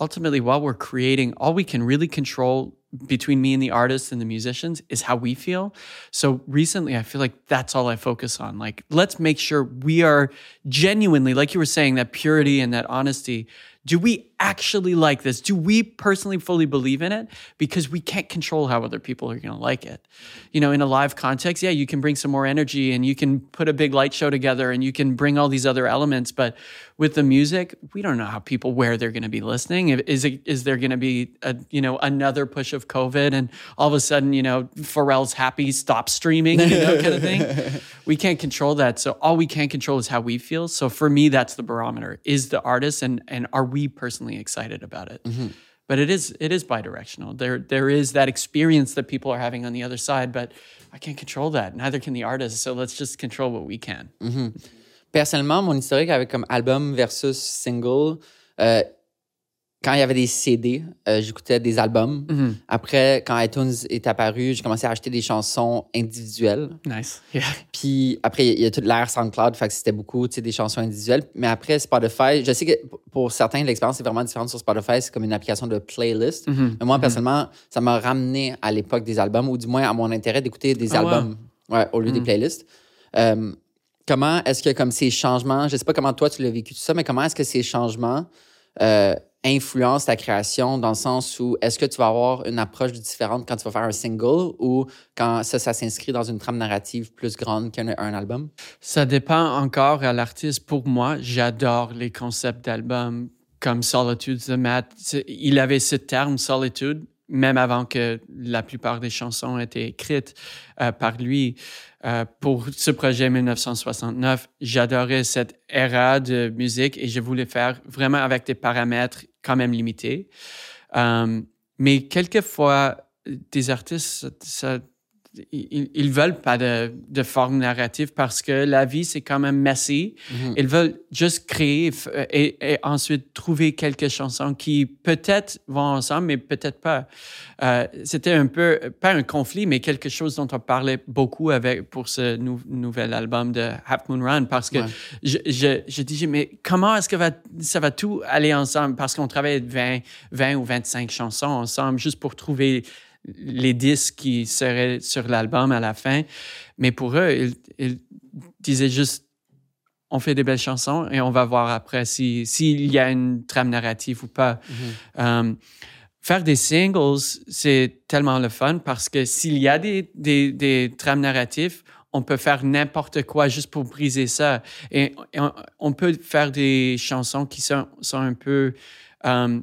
ultimately, while we're creating, all we can really control between me and the artists and the musicians is how we feel. So recently, I feel like that's all I focus on. Like, let's make sure we are genuinely, like you were saying, that purity and that honesty do we actually like this? Do we personally fully believe in it? Because we can't control how other people are going to like it. You know, in a live context, yeah, you can bring some more energy and you can put a big light show together and you can bring all these other elements. But with the music, we don't know how people where they're going to be listening. Is it is there going to be a you know another push of COVID and all of a sudden you know Pharrell's happy stop streaming you know kind of thing? we can't control that. So all we can control is how we feel. So for me, that's the barometer: is the artist and and are we personally excited about it? Mm-hmm. But it is it is bidirectional. There there is that experience that people are having on the other side, but I can't control that. Neither can the artist. So let's just control what we can. Mm-hmm. Personnellement, mon historique avec comme album versus single, euh, quand il y avait des CD, euh, j'écoutais des albums. Mm-hmm. Après, quand iTunes est apparu, j'ai commencé à acheter des chansons individuelles. Nice. Yeah. Puis après, il y a toute l'ère SoundCloud, fait que c'était beaucoup des chansons individuelles. Mais après, Spotify, je sais que pour certains, l'expérience est vraiment différente sur Spotify. C'est comme une application de playlist. Mm-hmm. Mais moi, mm-hmm. personnellement, ça m'a ramené à l'époque des albums, ou du moins à mon intérêt d'écouter des oh, albums ouais, au lieu des playlists. Euh, comment est-ce que comme ces changements, je sais pas comment toi tu l'as vécu tout ça, mais comment est-ce que ces changements euh, influencent ta création dans le sens où est-ce que tu vas avoir une approche différente quand tu vas faire un single ou quand ça, s'inscrit dans une trame narrative plus grande qu'un un album? Ça dépend encore à l'artiste. Pour moi, j'adore les concepts d'albums comme Solitude the Mat. Il avait ce terme Solitude même avant que la plupart des chansons aient été écrites euh, par lui. Euh, pour ce projet 1969, j'adorais cette ère de musique et je voulais faire vraiment avec des paramètres quand même limités. Euh, mais quelquefois, des artistes, ça, ils, ils veulent pas de, de, forme narrative parce que la vie, c'est quand même messy. Mhm. Ils veulent juste créer et, et, ensuite trouver quelques chansons qui peut-être vont ensemble, mais peut-être pas. Euh, C'était un peu, pas un conflit, mais quelque chose dont on parlait beaucoup avec, pour ce nouvel album de Half Moon Run parce que je, je, je disais, mais comment est-ce que va, ça va tout aller ensemble? Parce qu'on travaille 20, 20 ou 25 chansons ensemble juste pour trouver les disques qui seraient sur l'album à la fin. Mais pour eux, ils, disaient juste on fait des belles chansons et on va voir après s'il y a une trame narrative ou pas. Mm-hmm. Euh, faire des singles, c'est tellement le fun parce que s'il y a des, des, des, trames narratives, on peut faire n'importe quoi juste pour briser ça. Et, on, peut faire des chansons qui sont, sont un peu euh,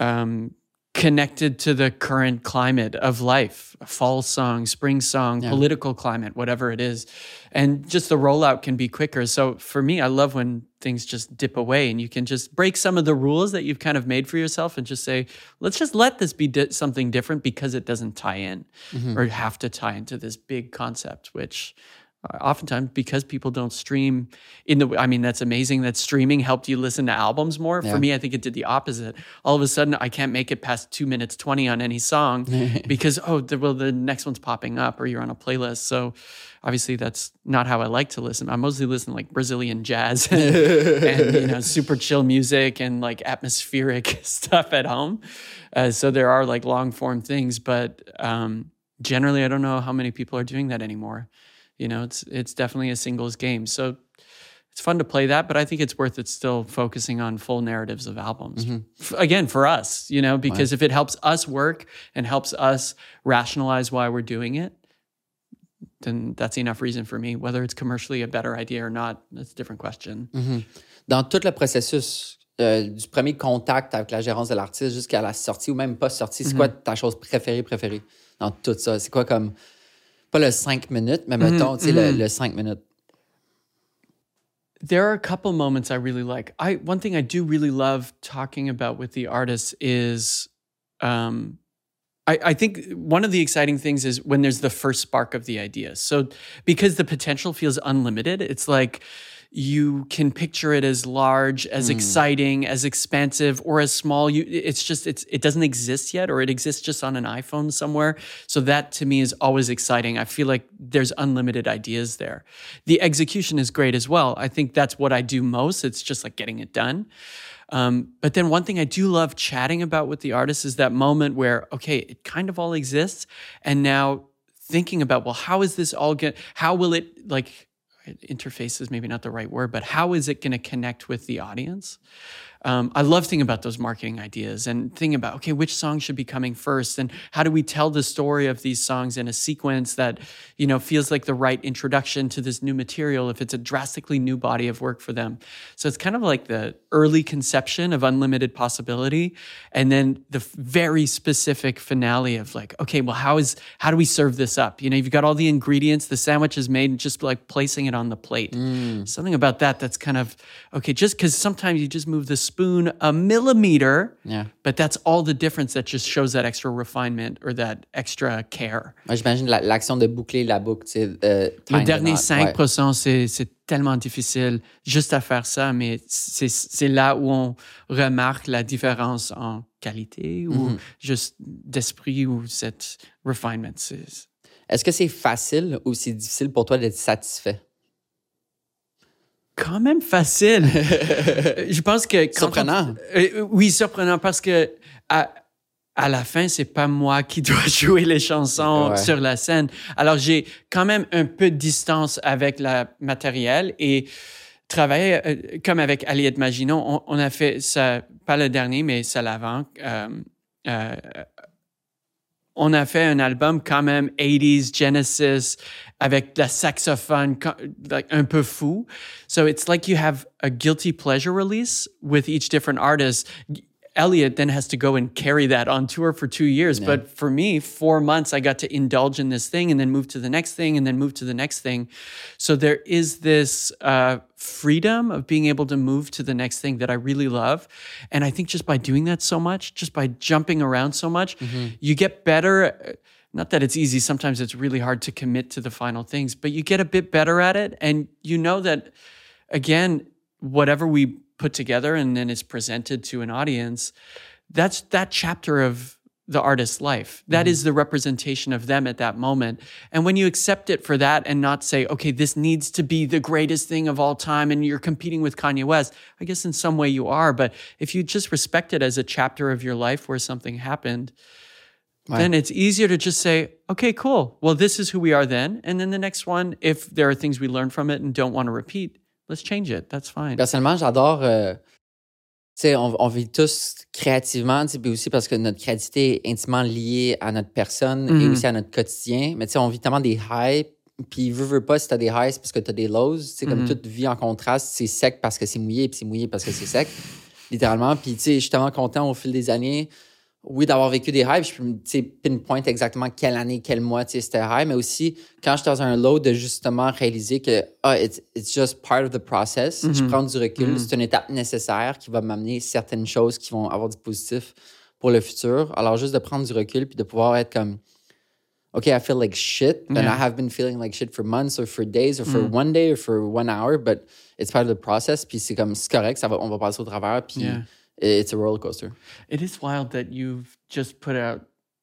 euh, connected to the current climate of life fall song spring song yeah. political climate whatever it is and just the rollout can be quicker so for me i love when things just dip away and you can just break some of the rules that you've kind of made for yourself and just say let's just let this be di- something different because it doesn't tie in mm-hmm. or have to tie into this big concept which oftentimes because people don't stream in the i mean that's amazing that streaming helped you listen to albums more. Yeah. for me i think it did the opposite. All of a sudden i can't make it past two minutes 20 on any song because oh the, well the next one's popping up or you're on a playlist. So obviously that's not how i like to listen. I mostly listen to like brazilian jazz and, and you know super chill music and like atmospheric stuff at home. Uh, so there are like long form things but um, generally i don't know how many people are doing that anymore you know, it's it's definitely a singles game. So it's fun to play that, but I think it's worth it still focusing on full narratives of albums. Mm-hmm. Again, for us, you know, because right. if it helps us work and helps us rationalize why we're doing it, then that's enough reason for me. Whether it's commercially a better idea or not, that's a different question. Mm-hmm. Dans tout le processus euh, du premier contact avec la gérance de l'artiste jusqu'à la sortie ou même pas sortie, c'est mm-hmm. quoi ta chose préférée, préférée dans tout ça? C'est quoi comme pas le 5 minutes, mais mm-hmm, mettons, tu sais, mm-hmm. le 5 minutes. There are a couple moments I really like. I one thing I do really love talking about with the artists is um, I, I, think one of the exciting things is when there's the first spark of the idea. So because the potential feels unlimited, it's like you can picture it as large, as mm. exciting, as expansive, or as small. You, it's just it's it doesn't exist yet, or it exists just on an iPhone somewhere. So that to me is always exciting. I feel like there's unlimited ideas there. The execution is great as well. I think that's what I do most. It's just like getting it done. Um, but then one thing I do love chatting about with the artist is that moment where okay, it kind of all exists, and now thinking about well, how is this all going? How will it like? Interface is maybe not the right word, but how is it going to connect with the audience? Um, I love thinking about those marketing ideas and thinking about, okay, which song should be coming first? And how do we tell the story of these songs in a sequence that, you know, feels like the right introduction to this new material if it's a drastically new body of work for them? So it's kind of like the early conception of unlimited possibility. And then the very specific finale of like, okay, well, how is, how do we serve this up? You know, you've got all the ingredients, the sandwich is made, and just like placing it on the plate. Mm. Something about that that's kind of, okay, just because sometimes you just move this spoon a millimeter. Yeah. But that's all the difference that just shows that extra refinement or that extra care. Moi, j'imagine l'action de boucler la boucle. Euh, le dernier 5 ouais. c'est tellement difficile juste à faire ça, mais c'est là où on remarque la différence en qualité ou mm -hmm. juste d'esprit ou cette refinement. Est-ce que c'est facile ou c'est difficile pour toi d'être satisfait? Quand même facile. je pense que... surprenant. Euh, oui, surprenant parce que à la fin, c'est pas moi qui dois jouer les chansons Ouais. sur la scène. Alors, j'ai quand même un peu de distance avec le matériel et travailler euh, comme avec Aliette Maginot. On, on a fait ça, pas le dernier, mais ça l'avant. euh, on a fait un album quand même 80s Genesis avec la saxophone like, un peu fou. So it's like you have a guilty pleasure release with each different artist. Elliot then has to go and carry that on tour for two years. Yeah. But for me, four months, I got to indulge in this thing and then move to the next thing and then move to the next thing. So there is this uh, freedom of being able to move to the next thing that I really love. And I think just by doing that so much, just by jumping around so much, you get better. Not that it's easy, sometimes it's really hard to commit to the final things, but you get a bit better at it. And you know that, again, whatever we put together and then is presented to an audience, that's that chapter of the artist's life. That mm-hmm. is the representation of them at that moment. And when you accept it for that and not say, okay, this needs to be the greatest thing of all time and you're competing with Kanye West, I guess in some way you are. But if you just respect it as a chapter of your life where something happened, Then it's easier to just say, okay, cool. Well, this is who we are then. And then the next one, if there are things we learn from it and don't want to repeat, let's change it. That's fine. Personnellement, j'adore. euh, tu sais, on, on vit tous créativement, tu sais, puis aussi parce que notre créativité est intimement liée à notre personne et Mhm. aussi à notre quotidien. Mais tu sais, on vit tellement des highs, puis veux, veux pas, si t'as des highs, c'est parce que t'as des lows. Tu sais, comme Mhm. toute vie en contraste, c'est sec parce que c'est mouillé, puis c'est mouillé parce que c'est sec, littéralement. Puis tu sais, je suis tellement content au fil des années, oui, d'avoir vécu des highs, je peux, sais, pinpoint exactement quelle année, quel mois, tu sais, c'était high, mais aussi quand j'étais dans un low, de justement réaliser que, ah, it's, it's just part of the process. Je Mhm. prends du recul. Mhm. C'est une étape nécessaire qui va m'amener certaines choses qui vont avoir du positif pour le futur. Alors, juste de prendre du recul puis de pouvoir être comme, OK, I feel like shit. And Yeah. I have been feeling like shit for months or for days or for Mm. one day or for one hour, but it's part of the process. Puis c'est comme, c'est correct, ça va, on va passer au travers. Puis Yeah. It's a roller coaster. It is wild that you've just put out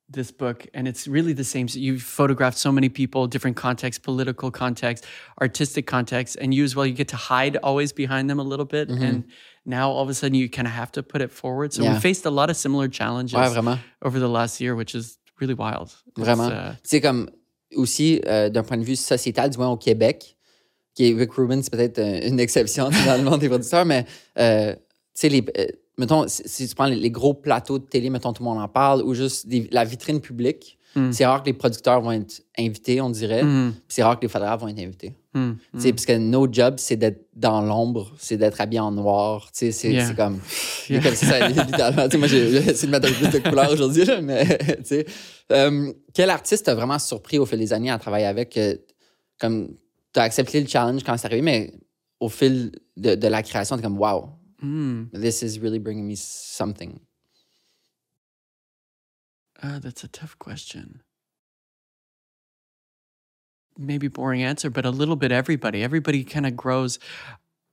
this book and it's really the same. You've photographed so many people, different contexts, political context, artistic context, and you as well, you get to hide always behind them a little bit. And now all of a sudden you kind of have to put it forward. So Yeah. we faced a lot of similar challenges Ouais, over the last year, which is really wild. Vraiment. uh, Tu comme aussi, euh, d'un point de vue sociétal, du moins au Québec, qui est Rick Rubin, c'est peut-être euh, une exception dans le monde des producteurs, mais euh, tu sais, les, euh, mettons, si, si tu prends les, les gros plateaux de télé, mettons, tout le monde en parle, ou juste des- la vitrine publique, Mm. c'est rare que les producteurs vont être invités, on dirait, mm, puis c'est rare que les photographes vont être invités. mm, Parce que nos jobs, c'est d'être dans l'ombre, c'est d'être habillé en noir. C'est Yeah. comme. Yeah. comme ça, littéralement. Moi, j'ai essayé de mettre un peu de couleur aujourd'hui, mais. Euh, quel artiste t'a vraiment surpris au fil des années à travailler avec? euh, comme, t'as accepté le challenge quand c'est arrivé, mais au fil de, de la création, t'es comme, wow, mm. this is really bringing me something. Uh, that's a tough question. Maybe boring answer, but a little bit everybody. Everybody kind of grows.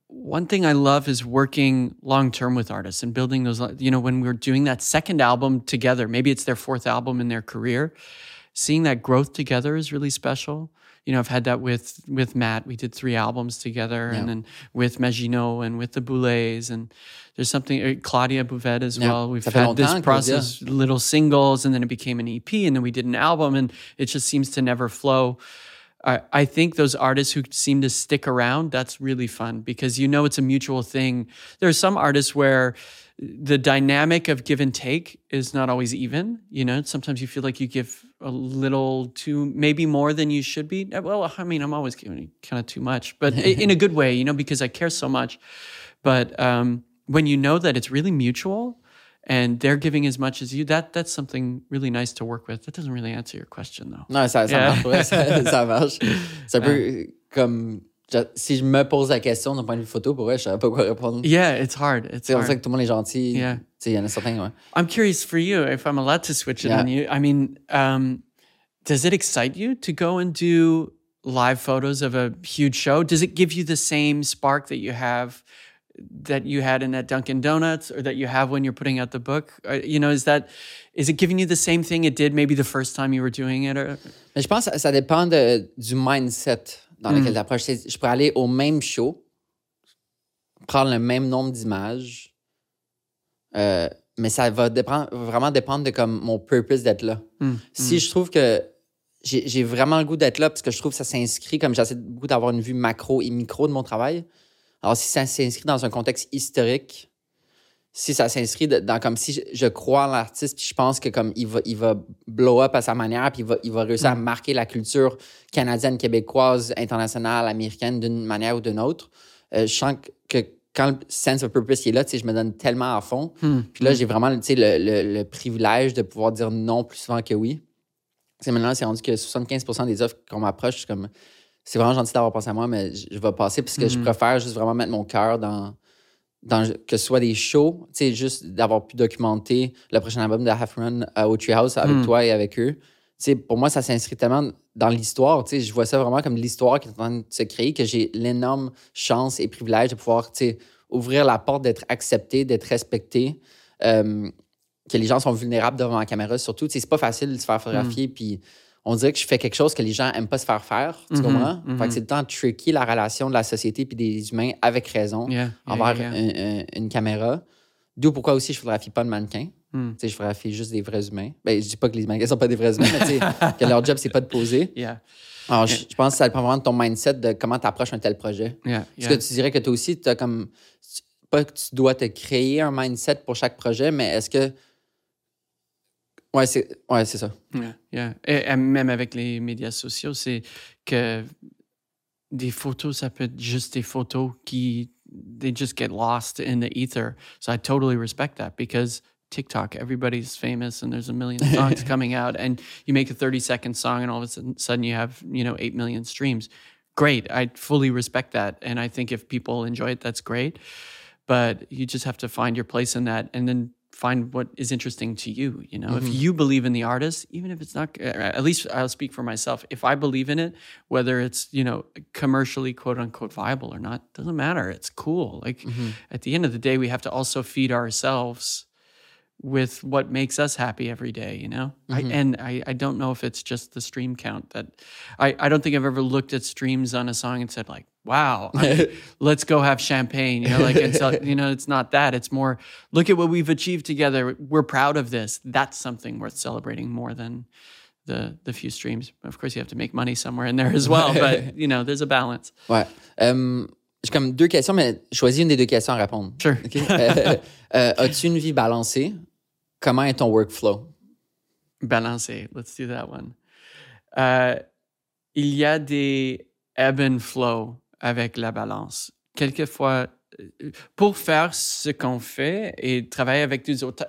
One thing I love is working long term with artists and building those. You know, when we're doing that second album together, maybe it's their fourth album in their career. Seeing that growth together is really special. You know, I've had that with with Matt. We did three albums together, Yeah. and then with Maginot and with the Boulets, and there's something uh, Claudia Bouvet as Yeah. well. We've Ça had this process little singles and then it became an EP and then we did an album and it just seems to never flow. I, I think those artists who seem to stick around, that's really fun because you know it's a mutual thing. There are some artists where the dynamic of give and take is not always even. You know, sometimes you feel like you give a little too, maybe more than you should be. Well, I mean, I'm always giving kind of too much, but in a good way, you know, because I care so much. But um, when you know that it's really mutual and they're giving as much as you, that that's something really nice to work with. That doesn't really answer your question though. Non, ça, ça Yeah. marche, ouais, ça, ça marche. C'est un peu comme. Si je me pose la question d'un point de vue photo, pour vrai, je savais pas quoi répondre. Yeah, it's hard. It's C'est hard. que tout le monde est gentil. Yeah. Tu sais, Il y en a certains, ouais. I'm curious for you, if I'm allowed to switch it Yeah. on you. I mean, um, does it excite you to go and do live photos of a huge show? Does it give you the same spark that you have that you had in that Dunkin' Donuts or that you have when you're putting out the book? Uh, you know, is that is it giving you the same thing it did maybe the first time you were doing it? Or, Mais je pense que ça dépend de- du mindset dans lequel tu approches. Je pourrais aller au même show, prendre le même nombre d'images, euh, mais ça va dépendre, vraiment dépendre de comme mon purpose d'être là. Mm, Si je trouve que j'ai j'ai vraiment le goût d'être là parce que je trouve que ça s'inscrit, comme j'essaie beaucoup d'avoir une vue macro et micro de mon travail. Alors, si ça s'inscrit dans un contexte historique, si ça s'inscrit dans comme si je, je crois en l'artiste, puis je pense que comme il va, il va blow up à sa manière, puis il va, il va réussir à marquer la culture canadienne, québécoise, internationale, américaine d'une manière ou d'une autre, euh, je sens que, quand le sense of purpose est là, je me donne tellement à fond. Hmm. Puis là, j'ai vraiment tu sais, le, le- le privilège de pouvoir dire non plus souvent que oui. C'est maintenant, c'est rendu que 75 des offres qu'on m'approche, comme, c'est vraiment gentil d'avoir pensé à moi, mais je, je vais passer parce que je préfère juste vraiment mettre mon cœur dans, dans que ce soit des shows, tu sais, juste d'avoir pu documenter le prochain album de Half Run euh, au Treehouse avec Mhm. toi et avec eux. Tu sais, pour moi, ça s'inscrit tellement dans l'histoire. Tu sais, je vois ça vraiment comme l'histoire qui est en train de se créer, que j'ai l'énorme chance et privilège de pouvoir, tu sais, ouvrir la porte, d'être accepté, d'être respecté. euh, que les gens sont vulnérables devant la caméra, surtout. Tu sais, c'est pas facile de se faire photographier, puis on dirait que je fais quelque chose que les gens aiment pas se faire faire. Tu Mhm, comprends? mhm. Fait que c'est le temps de tricky la relation de la société puis des humains avec raison Yeah, envers yeah. un- un- une caméra. D'où pourquoi aussi je photographie pas de mannequins. Hmm. Sais, je photographie juste des vrais humains. Ben, je dis pas que les mannequins sont pas des vrais humains, mais que leur job, c'est pas de poser. Yeah, Alors, je, je pense que ça dépend vraiment de ton mindset, de comment tu approches un tel projet. yeah, Est-ce que tu dirais que toi aussi, tu as comme. Pas que tu dois te créer un mindset pour chaque projet, mais est-ce que. Ouais, c'est ouais, c'est ça. Yeah, yeah. Et, et même avec les médias sociaux, c'est que des photos, ça peut être juste des photos qui they just get lost in the ether. So I totally respect that because TikTok, everybody's famous and there's a million songs coming out, and you make a 30 second song, and all of a sudden, sudden you have you know eight million streams. Great, I fully respect that, and I think if people enjoy it, that's great. But you just have to find your place in that, and then find what is interesting to you. You know, if mm-hmm. you believe in the artist, even if it's not, uh, uh, at least I'll speak for myself. If I believe in it, whether it's you know commercially quote unquote viable or not, doesn't matter. It's cool. Like mm-hmm. at the end of the day, we have to also feed ourselves with what makes us happy every day, you know? I, mm-hmm. and I, I don't know if it's just the stream count that I, I don't think I've ever looked at streams on a song and said like, wow, I- let's go have champagne. You know, like, it's, uh, you know, it's not that. It's more, look at what we've achieved together. We're proud of this. That's something worth celebrating more than the, the few streams. Of course, you have to make money somewhere in there as well, but you know, there's a balance. Ouais. Euh, J'ai comme deux questions, mais choisis une des deux questions à répondre. Sure. OK? Euh, euh, As-tu une vie balancée? Comment est ton workflow? Balancer. Let's do that one. Euh, il y a des ebb and flow avec la balance. Quelquefois, euh, pour faire ce qu'on fait et travailler avec des autres,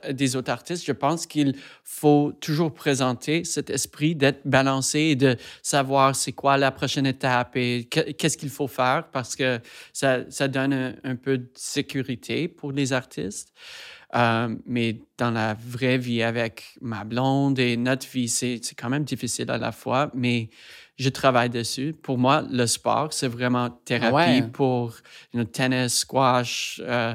artistes, je pense qu'il faut toujours présenter cet esprit d'être balancé et de savoir c'est quoi la prochaine étape et que- qu'est-ce qu'il faut faire parce que ça, donne un, peu de sécurité pour les artistes. Euh, mais dans la vraie vie avec ma blonde et notre vie, c'est quand même difficile à la fois, mais je travaille dessus. Pour moi, le sport, c'est vraiment thérapie Ouais. pour you know, tennis, squash, euh,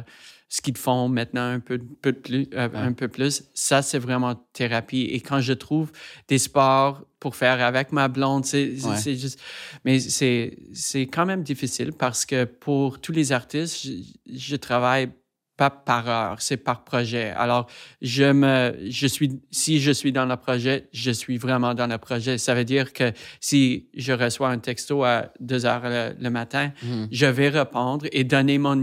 ski de fond maintenant un peu, peu de plus, euh, un peu plus. Ça, c'est vraiment thérapie. Et quand je trouve des sports pour faire avec ma blonde, c'est Ouais. juste... Mais c'est c'est quand même difficile parce que pour tous les artistes, je, je travaille pas par heure, c'est par projet. Alors, je me, je suis, si je suis dans le projet, je suis vraiment dans le projet. Ça veut dire que si je reçois un texto à 2 heures le, le matin, Mhm. je vais répondre et donner mon,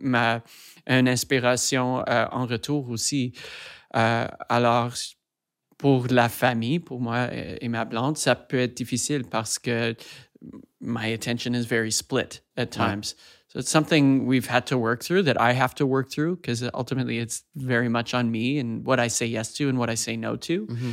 ma, une inspiration euh, en retour aussi. Euh, alors, pour la famille, pour moi et et ma blonde, ça peut être difficile parce que my attention is very split at times. So it's something we've had to work through that I have to work through because ultimately it's very much on me and what I say yes to and what I say no to. Mm-hmm.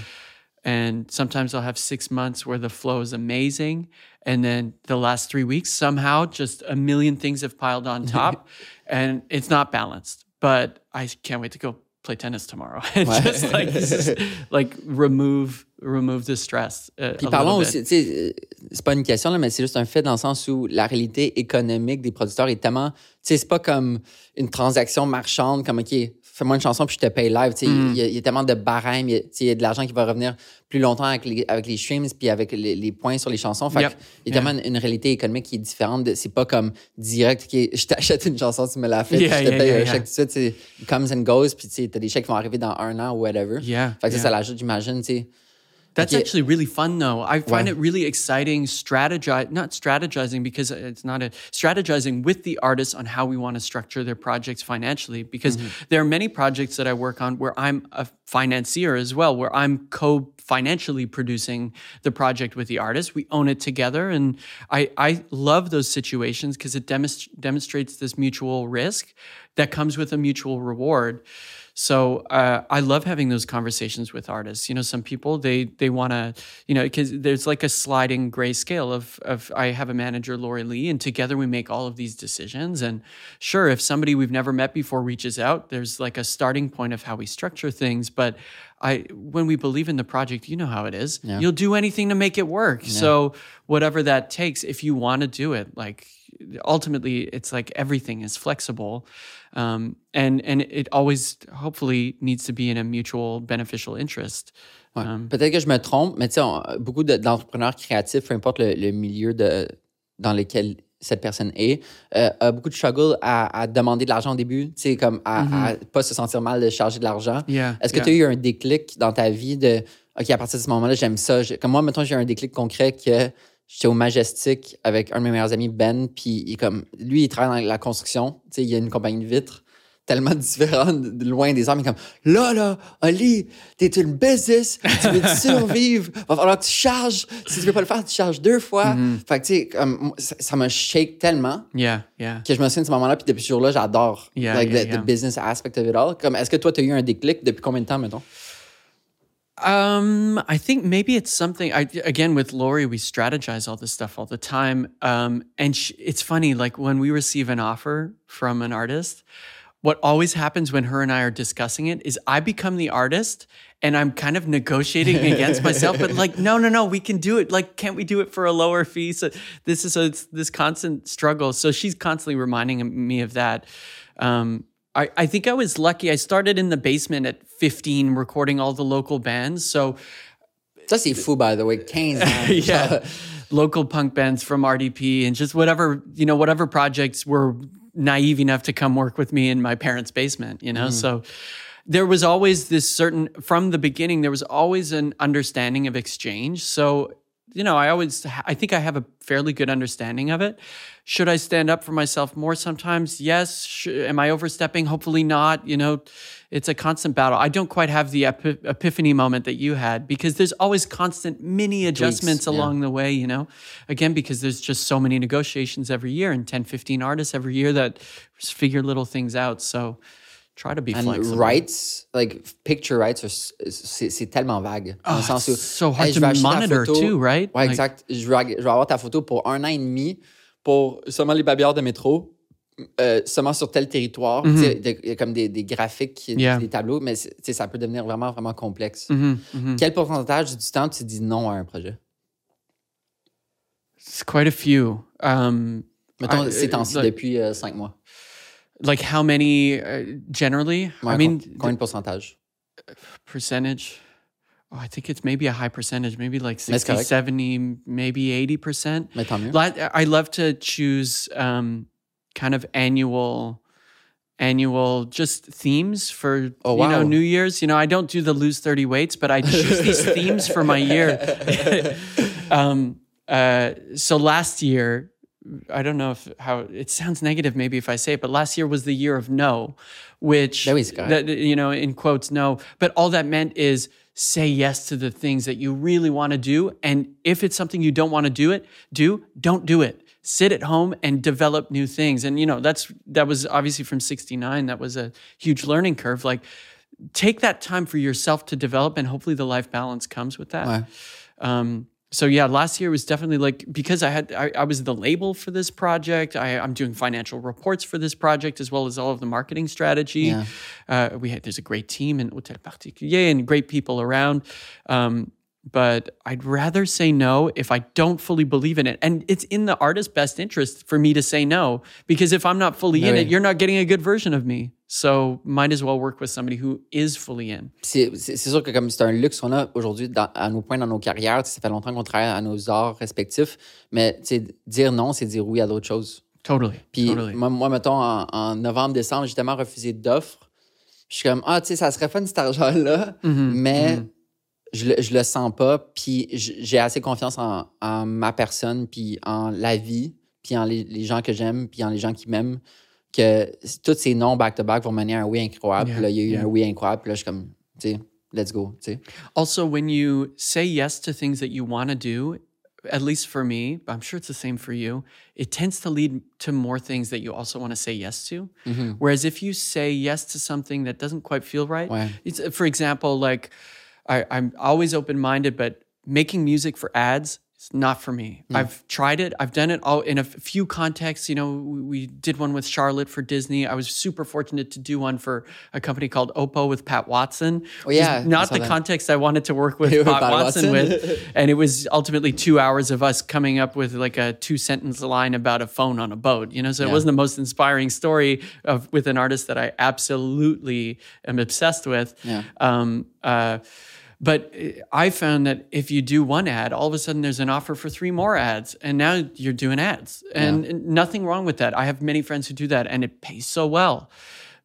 And sometimes I'll have six months where the flow is amazing. And then the last three weeks, somehow just a million things have piled on top and it's not balanced. But I can't wait to go play tennis tomorrow and just like, just, like remove, remove the stress. uh, Puis parlons aussi, tu sais, euh, c'est pas une question, là, mais c'est juste un fait dans le sens où la réalité économique des producteurs est tellement. Tu sais, c'est pas comme une transaction marchande, comme, OK, fais-moi une chanson puis je te paye live. Sais, Mm. Il y, a- il y a tellement de barèmes, il y a, il y de l'argent qui va revenir plus longtemps avec les, avec les streams puis avec les, les points sur les chansons. Fait Yep. il y a tellement une, une réalité économique qui est différente. C'est pas comme direct, OK, je t'achète une chanson, tu me l'as fait, Yeah, je te yeah, paye un chèque tout de suite. C'est comes and goes, puis tu t'as des chèques qui vont arriver dans un an ou whatever. Yeah, Fait que ça, ça l'ajoute, j'imagine, tu sais. That's actually really fun, though. I find it really exciting. Strategize, not strategizing because it's not a strategizing with the artists on how we want to structure their projects financially. Because mm-hmm. there are many projects that I work on where I'm a financier as well, where I'm co financially producing the project with the artist. We own it together, and I I love those situations because it demonst- demonstrates this mutual risk that comes with a mutual reward. So uh, I love having those conversations with artists. You know, some people they they want to, you know, because there's like a sliding gray scale of of I have a manager, Lori Lee, and together we make all of these decisions. And sure, if somebody we've never met before reaches out, there's like a starting point of how we structure things. But I when we believe in the project, you know how it is. You'll do anything to make it work. So whatever that takes, if you want to do it, like ultimately it's like everything is flexible um, and and it always hopefully needs to be in a mutual beneficial interest Ouais. Um, Peut-être que je me trompe, mais tu sais, beaucoup de- d'entrepreneurs créatifs, peu importe le, le milieu de, dans lequel cette personne est, euh, a beaucoup de struggle à, à demander de l'argent au début, tu sais, comme à, à pas se sentir mal de charger de l'argent. Yeah, Est-ce que yeah. tu as eu un déclic dans ta vie de, OK, à partir de ce moment-là, j'aime ça. Comme moi, mettons, j'ai eu un déclic concret que j'étais au Majestic avec un de mes meilleurs amis, Ben, puis il comme, lui, il travaille dans la construction, tu sais, il y a une compagnie de vitres tellement différente, de loin des hommes, mais comme, là, là, Ali, t'es une business, tu veux survivre, va falloir que tu charges. Si tu veux pas le faire, tu charges deux fois. Fait que, tu sais, ça me shake tellement yeah yeah que je me souviens de ce moment-là, puis depuis ce jour-là, j'adore Yeah, like, the, business aspect of it all. Comme, est-ce que toi, tu as eu un déclic depuis combien de temps, mettons? Um, I think maybe it's something. I again with Lori, we strategize all this stuff all the time. Um, and sh it's funny, like when we receive an offer from an artist, what always happens when her and I are discussing it is I become the artist and I'm kind of negotiating against myself. But like, no, no, no, we can do it. Like, can't we do it for a lower fee? So this is a, this constant struggle. So she's constantly reminding me of that. Um, I, I think I was lucky. I started in the basement at 15 recording all the local bands. So c'est fou, by the way. 15 ans. yeah, local punk bands from RDP and just whatever, you know, whatever projects were naive enough to come work with me in my parents' basement, you know? Mm-hmm. So there was always this certain, from the beginning, there was always an understanding of exchange. So, you know, I always, I think I have a fairly good understanding of it. Should I stand up for myself more sometimes? Yes. Sh- am I overstepping? Hopefully not. You know, it's a constant battle. I don't quite have the epi- epiphany moment that you had because there's always constant mini adjustments yeah. along the way, you know? Again, because there's just so many negotiations every year and 10, 15 artists every year that figure little things out. So try to be And flexible. rights, like picture rights, are c'est c'est tellement vague. Dans le Oh, sens où, it's so hard hey, to je vais acheter ta monitor photo. too, right? Ouais, Like- exact. Je vais, je vais avoir ta photo pour un an et demi pour seulement les babillards de métro, euh, seulement sur tel territoire. Tu sais, de- Il y a comme des, des graphiques, Mm-hmm. Yeah. des tableaux, mais c'est- tu sais, ça peut devenir vraiment, vraiment complexe. Mhm, mhm. Quel pourcentage du temps tu dis non à un projet? It's quite a few. Um, Mettons, ces temps-ci, like- depuis euh, cinq mois. Like how many uh, generally? I mean, de pourcentage? percentage. Oh, I think it's maybe a high percentage, maybe like That's 60, correct. 70, maybe 80%. Mais tant mieux. Li- I love to choose um, kind of annual annual just themes for Oh, you know. New Year's. You know, I don't do the lose 30 weights, but I choose these themes for my year. um, uh, so last year, I don't know if how it sounds negative maybe if I say it, but last year was the year of no, which That was good. that, you know in quotes no, but all that meant is say yes to the things that you really want to do, and if it's something you don't want to do it, do don't do it. Sit at home and develop new things, and you know that's that was obviously from '69. That was a huge learning curve. Like take that time for yourself to develop, and hopefully the life balance comes with that. Ouais. Um, so yeah, last year was definitely like because I had I, I was the label for this project. I, I'm doing financial reports for this project as well as all of the marketing strategy. Yeah. Uh, we had there's a great team in Hotel Particulier and great people around. Um, but I'd rather say no if I don't fully believe in it. And it's in the artist's best interest for me to say no because if I'm not fully in it, you're not getting a good version of me. So might as well work with somebody who is fully in. C'est sûr que comme c'est un luxe qu'on a aujourd'hui à nos points dans nos carrières, ça fait longtemps qu'on travaille à nos arts respectifs, mais tu sais, dire non, c'est dire oui à d'autres choses. Totally. Puis totally. moi, moi, mettons, en, en novembre, décembre, j'ai tellement refusé d'offres. Je suis comme, ah, tu sais, ça serait fun cet argent-là, Mhm, mais mhm. Je, le, je le sens pas. Puis j'ai assez confiance en, en ma personne, puis en la vie, puis en les, les gens que j'aime, puis en les gens qui m'aiment, que tous ces noms back-to-back vont mener à un oui incroyable. Yeah, Puis là, il y a eu yeah. un oui incroyable. Puis là, je suis comme, tu sais, let's go, tu sais. Also, when you say yes to things that you want to do, at least for me, but I'm sure it's the same for you, it tends to lead to more things that you also want to say yes to. Mhm. Whereas if you say yes to something that doesn't quite feel right, Ouais. it's for example, like I, I'm always open minded, but making music for ads is not for me. I've tried it. I've done it all in a few contexts. You know, we, we did one with Charlotte for Disney. I was super fortunate to do one for a company called Oppo with Pat Watson. is yeah, not the that. context I wanted to work with Pat, Pat Watson, Watson. with. And it was ultimately two hours of us coming up with like a two sentence line about a phone on a boat, you know? So it wasn't the most inspiring story of with an artist that I absolutely am obsessed with. Yeah. Um, uh, but I found that if you do one ad, all of a sudden there's an offer for three more ads, and now you're doing ads, and, and nothing wrong with that. I have many friends who do that, and it pays so well,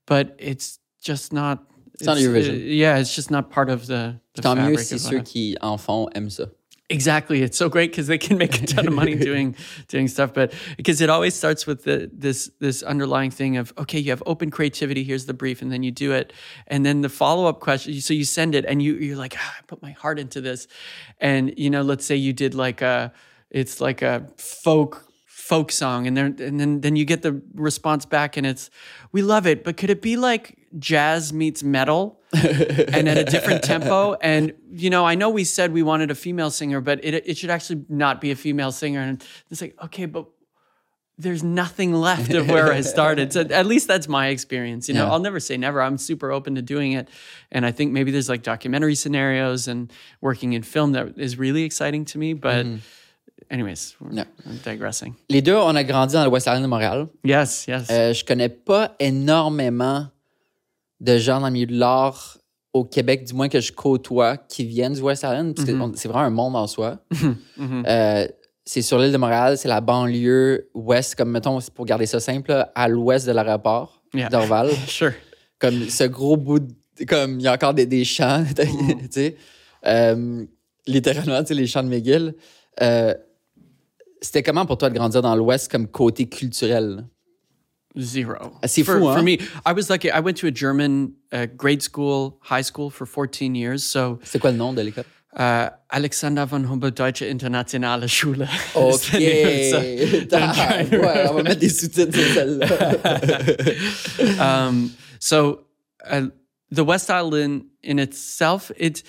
but it's just not. It's not your vision. uh, yeah, it's just not part of the. the Tant mieux si ceux qui en font aiment ça. Exactly. It's so great because they can make a ton of money doing doing stuff. But because it always starts with the, this this underlying thing of okay, you have open creativity. Here's the brief, and then you do it, and then the follow up question. So you send it, and you you're like, ah, I put my heart into this, and you know, let's say you did like a, it's like a folk folk song, and then and then then you get the response back, and it's we love it, but could it be like jazz meets metal? And at a different tempo. And you know, I know we said we wanted a female singer, but it it should actually not be a female singer. And it's like, okay, but there's nothing left of where I started. So at least that's my experience. You know, Yeah. I'll never say never. I'm super open to doing it. And I think maybe there's like documentary scenarios and working in film that is really exciting to me. But mm-hmm. anyways, we're, Yeah. I'm digressing. Les deux, on a grandi dans le West Island de Montréal. Yes, yes. Euh, je connais pas énormément de gens dans le milieu de l'art au Québec, du moins que je côtoie, qui viennent du West Island, parce que Mhm. on- c'est vraiment un monde en soi. Mhm. Euh, c'est sur l'île de Montréal, c'est la banlieue ouest, comme mettons, pour garder ça simple, à l'ouest de l'aéroport Yeah. d'Orval. Sure. comme ce gros bout, de- comme il y a encore des, des champs, tu sais. Euh, littéralement, tu sais, les champs de McGill. Euh, C'était comment pour toi de grandir dans l'ouest comme côté culturel? Zero. C'est for. For me, I was lucky. I went to a German uh, grade school, high school for 14 years. So C'est quoi le nom de l'école? uh, Alexander von Humboldt Deutsche Internationale Schule. OK. the name. So don't try and ouais, on va mettre des sous-titres sur celle-là. um, so uh, the West Island in itself, it's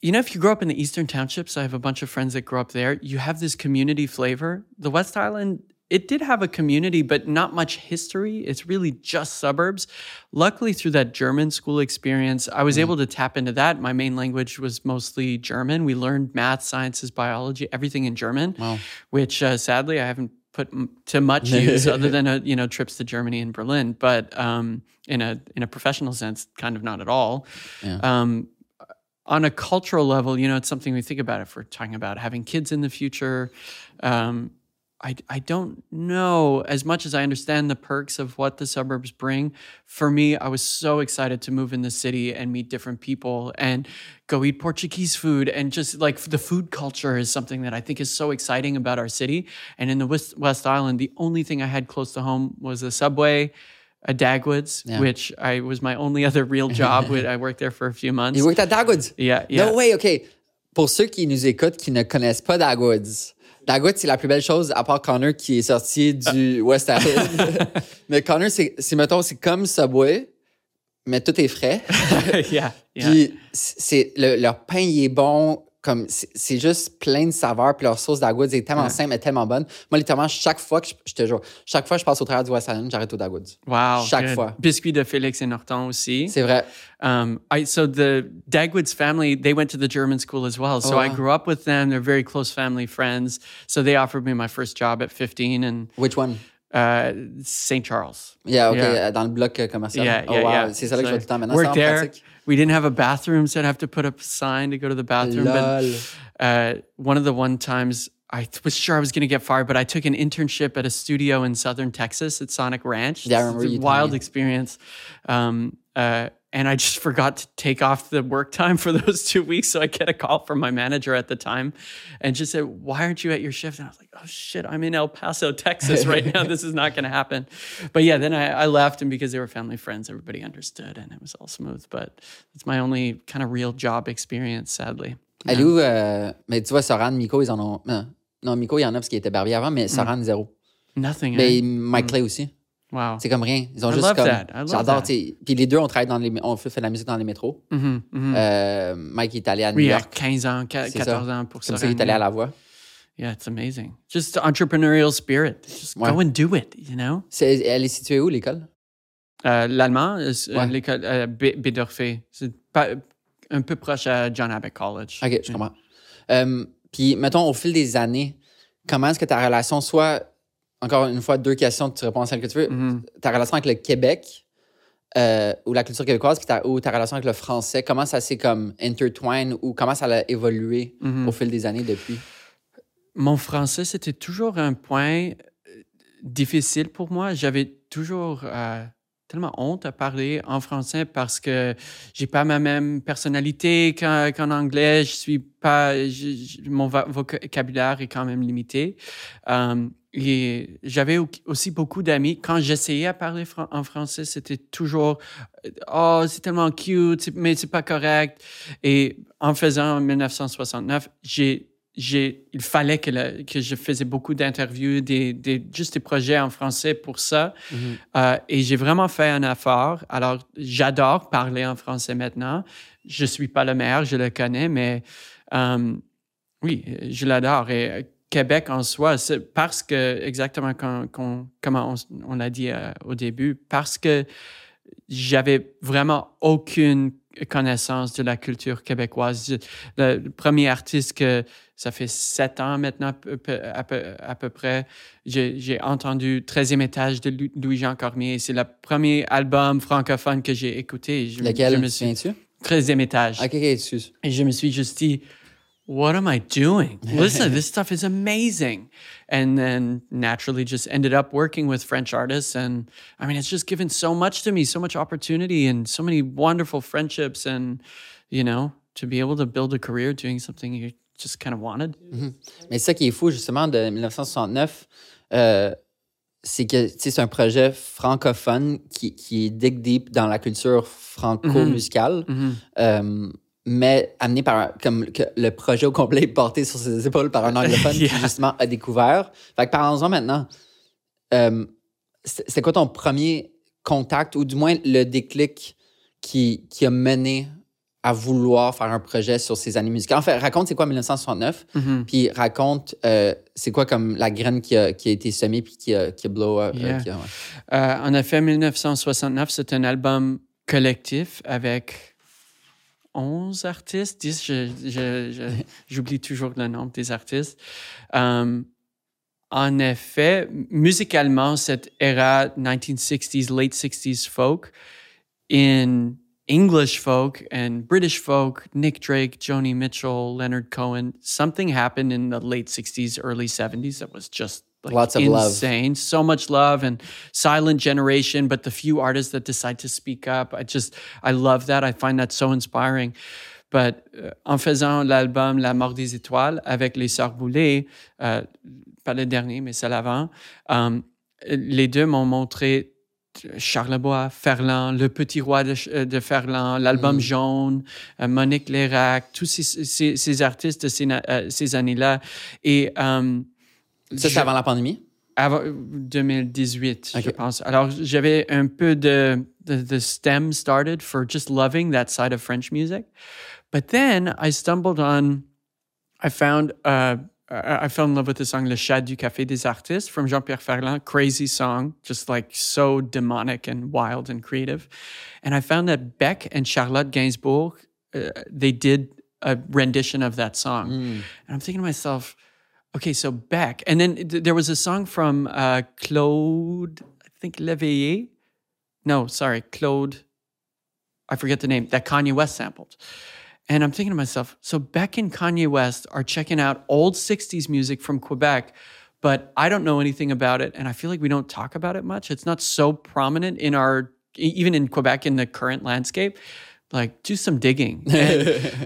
you know, if you grow up in the Eastern Townships, I have a bunch of friends that grow up there. You have this community flavor. The West Island, it did have a community, but not much history. It's really just suburbs. Luckily, through that German school experience, I was able to tap into that. My main language was mostly German. We learned math, sciences, biology, everything in German, Wow. which uh, sadly I haven't put to much use other than uh, you know trips to Germany and Berlin, but um, in a in a professional sense, kind of not at all. Yeah. Um, on a cultural level, you know, it's something we think about if we're talking about having kids in the future. Um, I, I don't know as much as I understand the perks of what the suburbs bring. For me, I was so excited to move in the city and meet different people and go eat Portuguese food. And just like the food culture is something that I think is so exciting about our city. And in the West, West Island, the only thing I had close to home was a subway, a Dagwoods, Yeah. which I was my only other real job. I worked there for a few months. You worked at Dagwoods? Yeah, yeah. No way, OK. Pour ceux qui nous écoutent qui ne connaissent pas Dagwoods, Dagwoods, c'est la plus belle chose à part Connor qui est sorti du West Island. mais Connor, c'est, c'est, mettons, c'est comme Subway, mais tout est frais. yeah, yeah. Puis c'est, le- leur pain, il est bon. Comme c'est juste plein de saveurs, puis leur sauce d'agouds est tellement Ouais. simple et tellement bonne. Moi, littéralement, chaque fois que je, je te jure, chaque fois que je passe au travers du West Island, j'arrête au d'agouds. Wow. Chaque fois. Biscuit de Félix et Norton aussi. C'est vrai. Um, I, so the Dagwoods family, they went to the German school as well. So Oh, I grew up with them. They're very close family friends. So they offered me my first job at 15 and Which one? uh, St. Charles. Yeah, OK, Yeah. euh, dans le bloc euh, commercial. Yeah, oh, yeah, wow. yeah. C'est ça que je vois tout le temps maintenant. Worked there. pratique. We didn't have a bathroom, so I'd have to put up a sign to go to the bathroom. But Lol. uh, one of the one times I was sure I was going to get fired, but I took an internship at a studio in southern Texas at Sonic Ranch. Yeah, I It's remember a you telling wild experience. Um, uh, and I just forgot to take off the work time for those two weeks. So I get a call from my manager at the time and just said, Why aren't you at your shift? And I was like, Oh shit, I'm in El Paso, Texas right now. This is not going to happen. But yeah, then I, I left, and because they were family friends, everybody understood and it was all smooth. But it's my only kind of real job experience, sadly. Elle où? euh, mais tu vois, Soran, Miko, ils en ont. Non, non Miko, il y en a parce qu'il était barbier avant, mais Mm. Zéro. Nothing. Mais? Mike Clay aussi. Wow. C'est comme rien. Ils ont I juste comme. J'adore. Puis les deux, on travaille dans les. On fait, de la musique dans les métros. Mhm. Euh, Mike il est allé à New oui, York. 15 ans, qua- C'est ça. 14 ans pour ça. comme ça qu'il est allé à la voix. Yeah, it's amazing. Just entrepreneurial spirit. Just Ouais. go and do it, you know? C'est- elle est située où, l'école? Euh, L'allemand, euh, Ouais. l'école euh, Bédorfé, c'est un peu proche à John Abbott College. OK, je comprends. Puis, mettons, au fil des années, comment est-ce que ta relation, soit, encore une fois, deux questions, tu réponds à celle que tu veux, Mhm. ta relation avec le Québec euh, ou la culture québécoise, puis ta, ou ta relation avec le français, comment ça s'est comme intertwine ou comment ça a évolué Mhm. au fil des années depuis? Mon français, c'était toujours un point euh, difficile pour moi. J'avais toujours euh, tellement honte à parler en français parce que j'ai pas ma même personnalité qu'en anglais. Je suis pas, je- je- mon vocabulaire est quand même limité. Et j'avais au- aussi beaucoup d'amis. Quand j'essayais à parler fran- en français, c'était toujours oh c'est tellement cute, mais c'est pas correct. Et en faisant en 1969, j'ai j'ai, il fallait que, le- que je faisais beaucoup d'interviews, des, des, juste des projets en français pour ça. Euh, et j'ai vraiment fait un effort. Alors, j'adore parler en français maintenant. Je suis pas le meilleur, je le connais, mais euh, oui, je l'adore. Et Québec en soi, c'est parce que, exactement comme, comme, comment on, on l'a dit euh, au début, parce que j'avais vraiment aucune connaissance de la culture québécoise. Le, premier artiste que ça fait sept ans maintenant, à peu, à peu près, j'ai entendu 13e étage de Lou- Louis-Jean Cormier. C'est le premier album francophone que j'ai écouté. Je, Lequel? je me suis viens-tu? 13e étage. OK, excuse. Et je me suis juste dit, what am I doing? Listen, this stuff is amazing. And then naturally just ended up working with French artists. And I mean, it's just given so much to me, so much opportunity and so many wonderful friendships. And, you know, to be able to build a career doing something you just kind of wanted. Mais ça qui est fou, justement, de 1969, euh, c'est que c'est un projet francophone qui, qui est dig deep dans la culture franco-musicale, Mhm. euh, mais amené par comme que le projet au complet est porté sur ses épaules par un anglophone Yeah. qui, justement, a découvert. Fait que parlons-en maintenant. Euh, c'est quoi ton premier contact, ou du moins le déclic qui, qui a mené à vouloir faire un projet sur ces années musicales? En fait, raconte c'est quoi 1969, Mhm. puis raconte euh, c'est quoi comme la graine qui a, qui a été semée puis qui a, qui a blow up. euh, Yeah. qui a- ouais. En effet, 1969, c'est un album collectif avec 11 artistes, 10, je- je- je- j'oublie toujours le nombre des artistes. Euh, en effet, musicalement, cette era 1960s, late 60s folk, in English folk and British folk, Nick Drake, Joni Mitchell, Leonard Cohen, something happened in the late 60s, early 70s that was just like Lots of love. insane. So much love and silent generation, but the few artists that decide to speak up, I just, I love that. I find that so inspiring. But euh, en faisant l'album La mort des étoiles avec les Sœurs Boulay, euh, pas le dernier, mais celle avant, euh, les deux m'ont montré Charlebois, Ferland, Le Petit Roi de, Ferland, l'album Mm. Jaune, Monique Lérac, tous ces, ces, ces artistes de ces, années-là. Et Ça, c'est je- avant la pandémie? avant 2018, je Ok. pense. Alors, j'avais un peu de, de, de stem started for just loving that side of French music. But then I stumbled on I found uh, I fell in love with the song Le Chat du Café des Artistes from Jean-Pierre Ferland. Crazy song, just like so demonic and wild and creative. And I found that Beck and Charlotte Gainsbourg, uh, they did a rendition of that song. And I'm thinking to myself, okay, so Beck. And then th- there was a song from uh, Claude, I think Leveillé. No, sorry, Claude. I forget the name that Kanye West sampled. And I'm thinking to myself, so Beck and Kanye West are checking out old 60s music from Quebec, but I don't know anything about it. And I feel like we don't talk about it much. It's not so prominent in our, even in Quebec in the current landscape. Like, do some digging.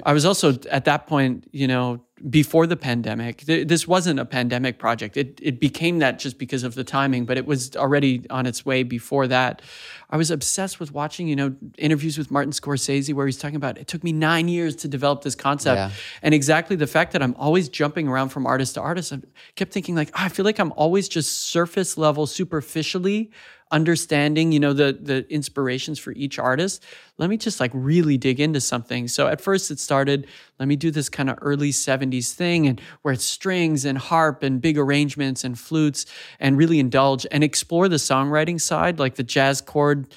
I was also at that point, you know, before the pandemic, th- this wasn't a pandemic project. It, it became that just because of the timing, but it was already on its way before that. I was obsessed with watching, you know, interviews with Martin Scorsese where he's talking about it took me nine years to develop this concept. Yeah. And exactly the fact that I'm always jumping around from artist to artist, I kept thinking like, "Ah, I feel like I'm always just surface level, superficially understanding, you know, the the inspirations for each artist. Let me just like really dig into something. So at first it started, let me do this kind of early 70s thing and where it's strings and harp and big arrangements and flutes and really indulge and explore the songwriting side, like the jazz chord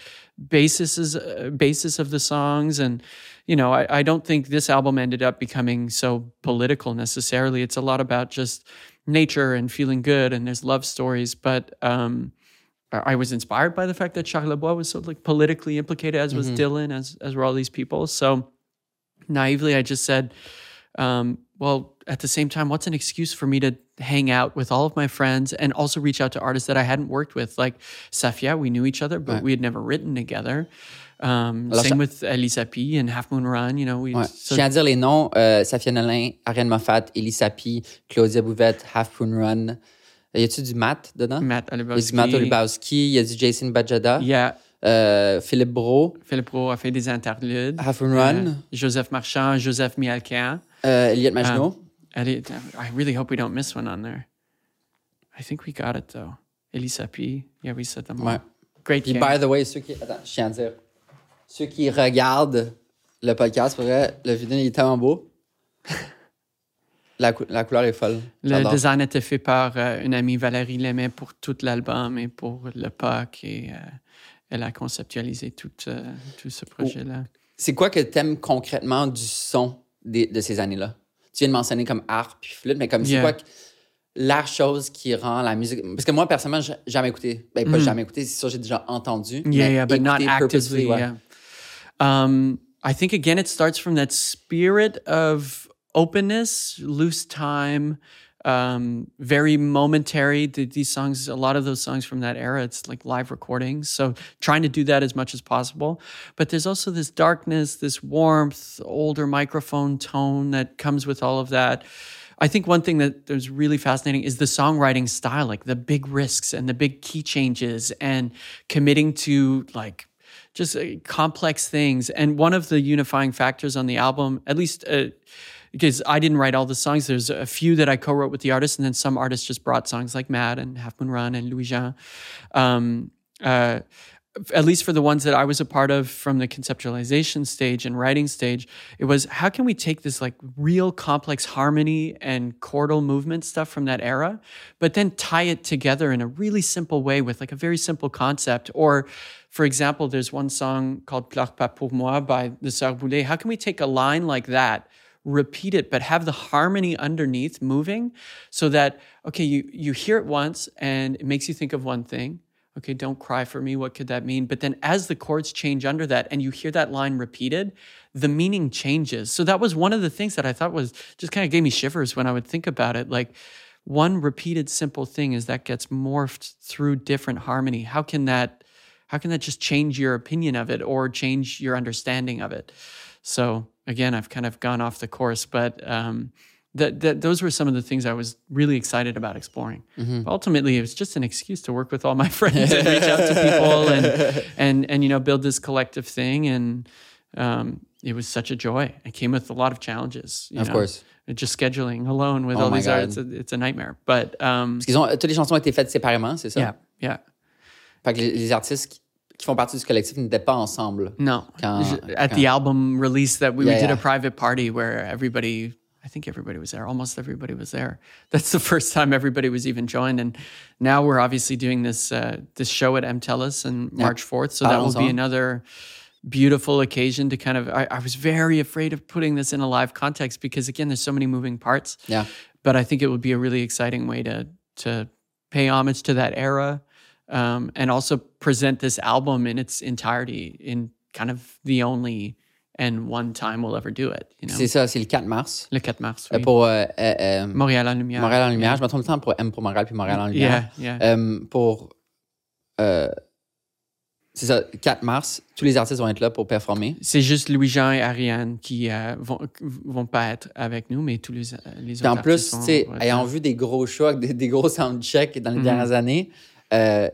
basis is uh, basis of the songs and you know I, I don't think this album ended up becoming so political necessarily it's a lot about just nature and feeling good and there's love stories but um I was inspired by the fact that Charles Lebois was so like politically implicated, as was Dylan, as as were all these people. So naively, I just said, um, well, at the same time, what's an excuse for me to hang out with all of my friends and also reach out to artists that I hadn't worked with? Like Safia, we knew each other, but we had never written together. Um, Alors, same ça- with Elisa P and Half Moon Run. You know, we Ouais. so- Je tiens à dire les noms euh, Safia Nolin, Ariane Moffat, Elie Sapi, Claudia Bouvette, Half Moon Run. Y a-tu du Matt dedans? Matt Il y a du Matt Olibowski. Olubowski, il y a du Jason Bajada, Yeah, euh, Philippe Bro, Philippe Roux a fait des interludes. Half Moon Run, Euh, Joseph Marchand, Joseph Mialcan. euh, Elliot Maginot? Ellie, I really hope we don't miss one on there. I think we got it though. Elisa P. Yeah, we said them all. Ouais. Great Puis, by the way, ceux qui. Attends, je tiens à dire. Ceux qui regardent le podcast, pour vrai, le vidéo il est tellement beau. La, cou- la couleur est folle. Le design était fait par euh, une amie Valérie Lemay pour tout l'album et pour le POC et euh, elle a conceptualisé tout, euh, tout ce projet-là. C'est quoi que t'aimes concrètement du son des- de ces années-là? Tu viens de mentionner comme harpe puis flûte, mais comme c'est Yeah. quoi que- la chose qui rend la musique? Parce que moi, personnellement, j'ai jamais écouté. Ben, pas jamais écouté, c'est sûr, j'ai déjà entendu. Mm. Yeah, mais yeah, but not actively. Yeah. Um, I think again, it starts from that spirit of openness, loose time, um, very momentary. These songs, a lot of those songs from that era, it's like live recordings. So trying to do that as much as possible. But there's also this darkness, this warmth, older microphone tone that comes with all of that. I think one thing that was really fascinating is the songwriting style, like the big risks and the big key changes and committing to like just uh, complex things. And one of the unifying factors on the album, at least uh, because I didn't write all the songs, there's a few that I co wrote with the artists, and then some artists just brought songs like Mad and Half Moon Run and Louis Jean. Um, uh, at least for the ones that I was a part of from the conceptualization stage and writing stage, it was how can we take this like real complex harmony and chordal movement stuff from that era, but then tie it together in a really simple way with like a very simple concept. Or, for example, there's one song called Pleure pas pour moi by the Sœurs. How can we take a line like that? Repeat it but have the harmony underneath moving so that okay you you hear it once and it makes you think of one thing. Okay don't cry for me what could that mean? But then as the chords change under that and you hear that line repeated the meaning changes. So that was one of the things that i thought was just kind of gave me shivers when i would think about it. Like one repeated simple thing is that gets morphed through different harmony. How can that how can that just change your opinion of it or change your understanding of it? So again i've kind of gone off the course but um, that, that those were some of the things i was really excited about exploring But ultimately it was just an excuse to work with all my friends and reach out to people and and and you know build this collective thing and um, it was such a joy it came with a lot of challenges you Of know. course. just scheduling alone with Oh all these God. artists it's a, it's a nightmare but um, Parce qu'ils ont, toutes les chansons ont été faites séparément, c'est ça? yeah yeah Fait que les, les artistes qui, font partie du collectif n'étaient pas ensemble. No. Quand- At quand- the album release that we, we did yeah. a private party where everybody I think everybody was there. Almost everybody was there. That's the first time everybody was even joined. And now we're obviously doing this uh, this show at MTELUS on March fourth. So that will be another beautiful occasion to kind of. I, I was very afraid of putting this in a live context because again, there's so many moving parts. Yeah. But I think it would be a really exciting way to to pay homage to that era, um, and also present this album in its entirety in kind of the only and one time we'll ever do it. You know, C'est ça, c'est le 4 mars. le 4 mars. Euh, oui. Pour euh, euh, euh, Montréal en lumière. Montréal en Lumière. Je me trompe le temps pour M pour Montréal puis Montréal en Lumière. Yeah, yeah. Euh, pour. euh, c'est ça, 4 mars, tous les artistes vont être là pour performer. C'est juste Louis-Jean et Ariane qui euh, vont, vont pas être avec nous, mais tous les, autres en plus, tu sais, ayant vu des gros shows, avec des, des gros soundchecks dans les Mhm. dernières années, euh,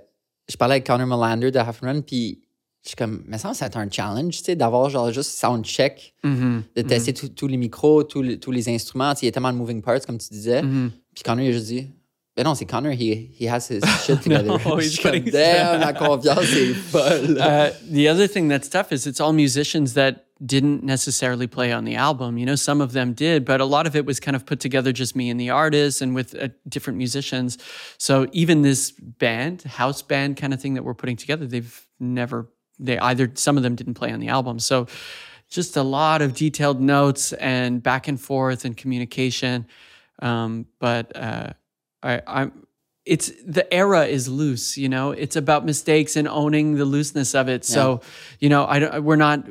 je parlais avec Connor Melander de Half Run, puis je suis comme, mais ça, c'est un challenge, tu sais, d'avoir genre juste soundcheck, Mhm, de tester tous- tous les micros, tous les, tous les instruments. Tu sais, Il y a tellement de moving parts, comme tu disais. mhm. Puis Connor, il a juste dit, ben non, c'est Connor, he, he has his shit together. No, je he's comme, damn, la confiance est folle. Uh, the other thing that's tough is it's all musicians that didn't necessarily play on the album. You know, some of them did, but a lot of it was kind of put together just me and the artist and with uh, different musicians. So even this band, house band kind of thing that we're putting together, they've never, they either, some of them didn't play on the album. So just a lot of detailed notes and back and forth and communication. Um, but uh, I, I'm, it's the era is loose, you know. It's about mistakes and owning the looseness of it. So, you know, I don't, we're not.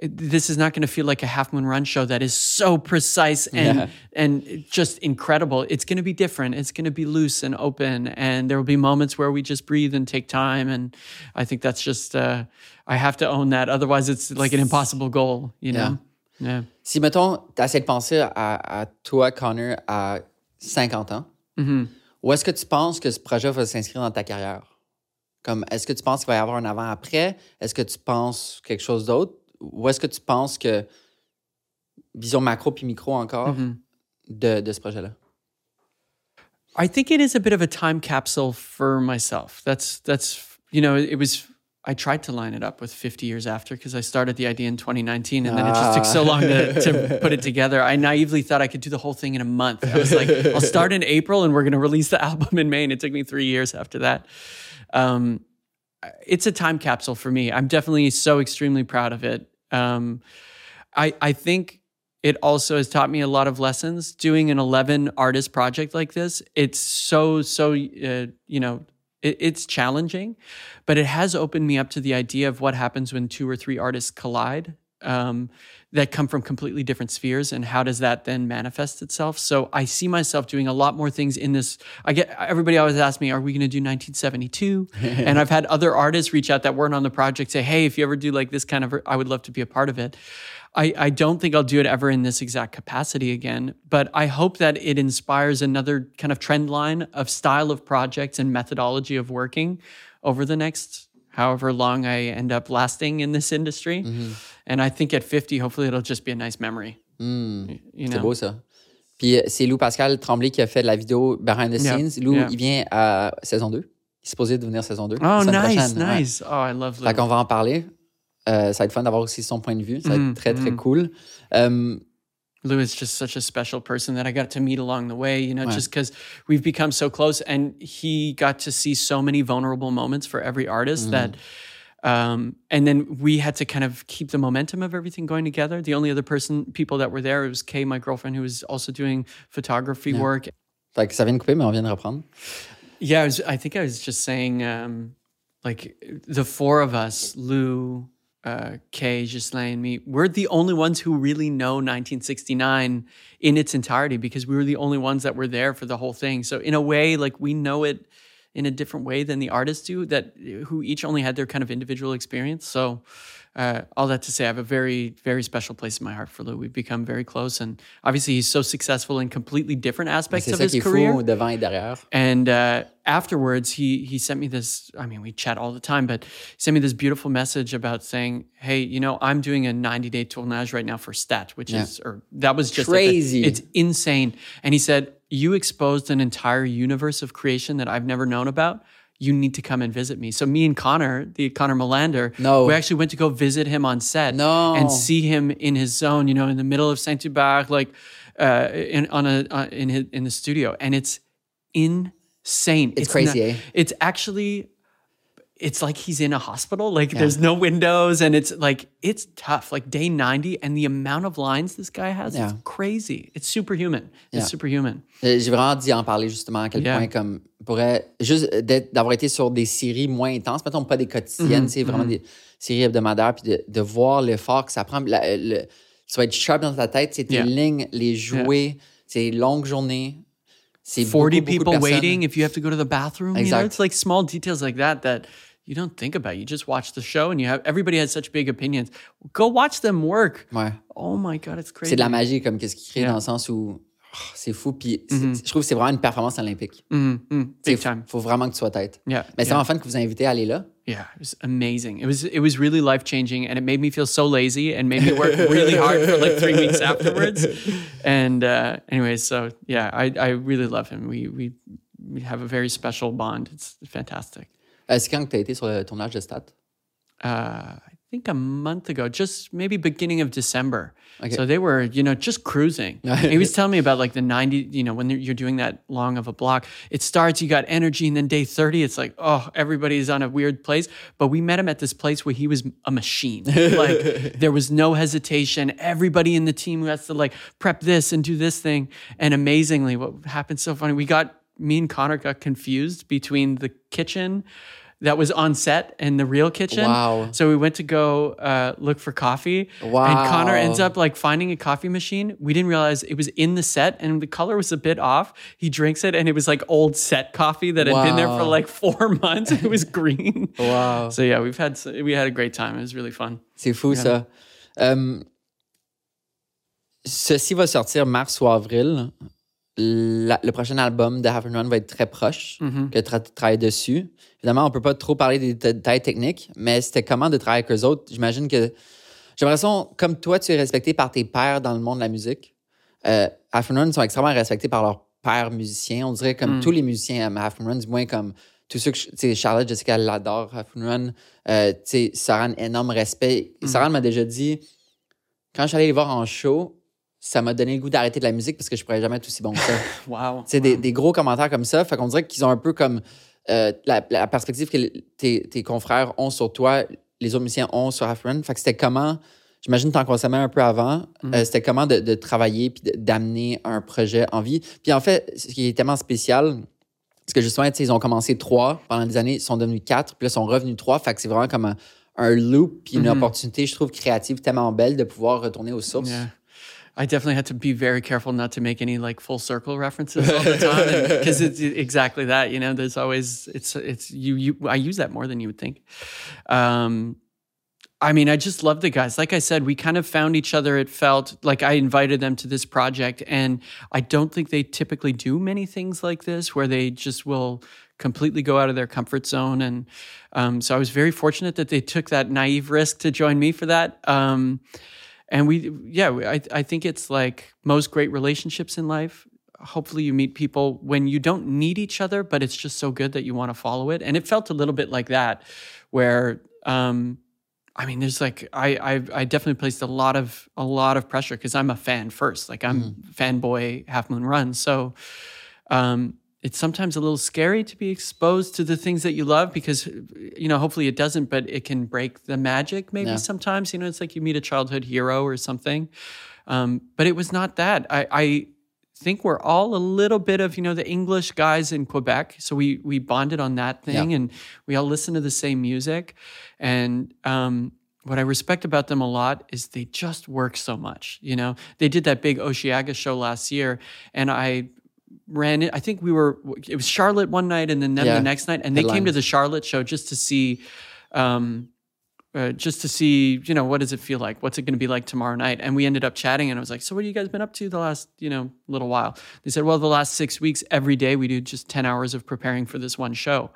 This is not going to feel like a Half Moon Run show that is so precise and Yeah. and just incredible. It's going to be different. It's going to be loose and open, and there will be moments where we just breathe and take time. And I think that's just uh, I have to own that. Otherwise, it's like an impossible goal, you know. Yeah. Si, mettons, tu essaies de penser à, à toi, Connor, à 50 ans, Où est-ce que tu penses que ce projet va s'inscrire dans ta carrière? Comme, est-ce que tu penses qu'il va y avoir un avant-après? Est-ce que tu penses quelque chose d'autre? Ou est-ce que tu penses que, vision macro puis micro encore, Mhm. de, de ce projet-là? I think it is a bit of a time capsule for myself. That's that's you know it was. I tried to line it up with 50 years after because I started the idea in 2019 and then it just took so long to, to put it together. I naively thought I could do the whole thing in a month. I was like, I'll start in April and we're going to release the album in May. And it took me three years after that. Um, it's a time capsule for me. I'm definitely so extremely proud of it. Um, I I think it also has taught me a lot of lessons. Doing an 11 artist project like this, it's so so uh, you know it, it's challenging, but it has opened me up to the idea of what happens when two or three artists collide. Um, that come from completely different spheres and how does that then manifest itself so i see myself doing a lot more things in this i get everybody always asks me are we going to do 1972 and i've had other artists reach out that weren't on the project say hey if you ever do like this kind of i would love to be a part of it I, I don't think I'll do it ever in this exact capacity again, but I hope that it inspires another kind of trend line of style of projects and methodology of working over the next however long I end up lasting in this industry. Mm-hmm. And I think at 50, hopefully it'll just be a nice memory. Mm. You C'est beau, ça. Puis euh, c'est Lou Pascal Tremblay qui a fait la vidéo Behind the Yeah, Scenes. Lou, yeah. il vient à saison 2. Il est supposé devenir saison 2. Oh, la semaine nice, ouais. nice. Oh, I love Fait Lou. qu'on va en parler. Euh, ça va être fun d'avoir aussi son point de vue. Ça va être très, très mhm. cool. Euh, Lou is just such a special person that I got to meet along the way, you know, Ouais. just because we've become so close and he got to see so many vulnerable moments for every artist that um, and then we had to kind of keep the momentum of everything going together. The only other person, people that were there, it was Kay, my girlfriend, who was also doing photography work. fait que ça vient de couper, mais on vient de reprendre. Yeah, I, was, I think I was just saying, um, like the four of us, Lou, uh, Kay, Ghislaine, me, we're the only ones who really know 1969 in its entirety because we were the only ones that were there for the whole thing. So in a way, like we know it in a different way than the artists do, that who each only had their kind of individual experience. So. Uh, all that to say, I have a very, very special place in my heart for Lou. We've become very close, and obviously, he's so successful in completely different aspects of his career. fou devant et derrière. And uh, afterwards, he he sent me this. I mean, we chat all the time, but he sent me this beautiful message about saying, "Hey, you know, I'm doing a 90 day tournage right now for Stat, which Yeah. is or that was just Crazy. it's insane." And he said, "You exposed an entire universe of creation that I've never known about." You need to come and visit me. So me and Connor, the Connor Melander, No. we actually went to go visit him on set No. and see him in his zone, you know, in the middle of Saint Hubert, like uh, in on a uh, in his, in the studio, and it's insane. It's crazy, not- eh? It's actually. It's like he's in a hospital. Like there's no windows, and it's like it's tough. Like day ninety, and the amount of lines this guy has, Yeah. it's crazy. It's superhuman. It's superhuman. Euh, J'ai vraiment d'y en parler justement à quel Yeah. point comme pourrait juste euh, d'être- d'avoir été sur des séries moins intenses, mettons pas des quotidiennes, mm-hmm. c'est vraiment mm-hmm. des séries hebdomadaires, puis de, de voir l'effort que ça prend. La- euh, le- tu vas être sharp dans ta tête, c'est tes Yeah. lignes, les jouets, c'est longue journée, c'est 40 beaucoup, beaucoup people personnes. waiting if you have to go to the bathroom. You know, it's like small details like that that you don't think about. it. You just watch the show and you have everybody has such big opinions. Go watch them work. Ouais. Oh my god, it's crazy. C'est de la magie comme qu'est-ce qu'il crée Yeah. dans le sens où oh, c'est fou. Puis c'est- je trouve que c'est vraiment une performance olympique. Mhm, mhm, big time. faut vraiment que tu sois tête. Yeah. Mais c'est yeah. vraiment fun que vous invitez à aller là. Yeah, it was amazing. It was it was really life changing, and it made me feel so lazy, and made me work really hard for like three weeks afterwards. And uh, anyways, so yeah, I I really love him. We we we have a very special bond. It's fantastic. C'est quand que tu as été sur le tournage de Stat? uh, I think a month ago, just maybe beginning of December. Okay. So they were, you know, just cruising. he was telling me about like the 90, you know, when you're doing that long of a block, it starts, you got energy, and then day 30, it's like, oh, everybody's on a weird place. But we met him at this place where he was a machine. like there was no hesitation. Everybody in the team who has to like prep this and do this thing. And amazingly, what happened so funny, we got, me and Connor got confused between the kitchen that was on set and the real kitchen. Wow. So we went to go uh, look for coffee. Wow. And Connor ends up like finding a coffee machine. We didn't realize it was in the set and the color was a bit off. He drinks it and it was like old set coffee that had been there for like four months. It was green. Wow. So yeah, we've had we had a great time. It was really fun. C'est fou, ça. Euh, ceci va sortir mars ou avril. La- le prochain album de Half and Run va être très proche, que tu travailles dessus. Évidemment, on peut pas trop parler des dé- détails techniques, mais c'était comment de travailler avec eux autres? J'imagine que j'ai l'impression, comme toi, tu es respecté par tes pairs dans le monde de la musique. Euh, Half and Run sont extrêmement respectés par leurs pairs musiciens. On dirait comme tous les musiciens aiment Half and Run, du moins comme tous ceux que, tu sais, Charlotte, Jessica, l'adore, Half and Run. Euh, tu sais, Saran, énorme respect. Saran m'a déjà dit, quand je suis allé les voir en show, ça m'a donné le goût d'arrêter de la musique parce que je pourrais jamais être aussi bon que ça. Wow. Tu sais, des, des gros commentaires comme ça. Fait qu'on dirait qu'ils ont un peu comme euh, la, la perspective que tes, tes confrères ont sur toi, les autres musiciens ont sur Half Run. Fait que c'était comment, j'imagine que t'en consommais un peu avant, euh, c'était comment de, de travailler puis d'amener un projet en vie. Puis en fait, ce qui est tellement spécial, c'est que justement, tu ils ont commencé trois pendant des années, ils sont devenus quatre, puis là, ils sont revenus trois. Fait que c'est vraiment comme un, un loop puis une opportunité, je trouve, créative tellement belle de pouvoir retourner aux sources. Yeah. I definitely had to be very careful not to make any like full circle references all the time because it's exactly that. You know, there's always it's it's you you. I use that more than you would think. Um, I mean, I just love the guys. Like I said, we kind of found each other. It felt like I invited them to this project, and I don't think they typically do many things like this where they just will completely go out of their comfort zone. And um, so I was very fortunate that they took that naive risk to join me for that. Um, and we, yeah, I, I think it's like most great relationships in life. Hopefully, you meet people when you don't need each other, but it's just so good that you want to follow it. And it felt a little bit like that, where um, I mean, there's like I, I I definitely placed a lot of a lot of pressure because I'm a fan first. Like I'm fanboy Half Moon Run. So um, it's sometimes a little scary to be exposed to the things that you love because you know hopefully it doesn't, but it can break the magic. Maybe Yeah. sometimes you know it's like you meet a childhood hero or something. Um, but it was not that. I, I think we're all a little bit of you know the English guys in Quebec, so we we bonded on that thing, Yeah. and we all listen to the same music. And um, what I respect about them a lot is they just work so much. You know, they did that big Oceaga show last year, and I ran it. I think we were it was Charlotte one night, and then them Yeah. the next night, and they came to the Charlotte show just to see. Um, uh, just to see, you know, what does it feel like? What's it going to be like tomorrow night? And we ended up chatting, and I was like, "So, what have you guys been up to the last, you know, little while?" They said, "Well, the last six weeks, every day we do just ten hours of preparing for this one show."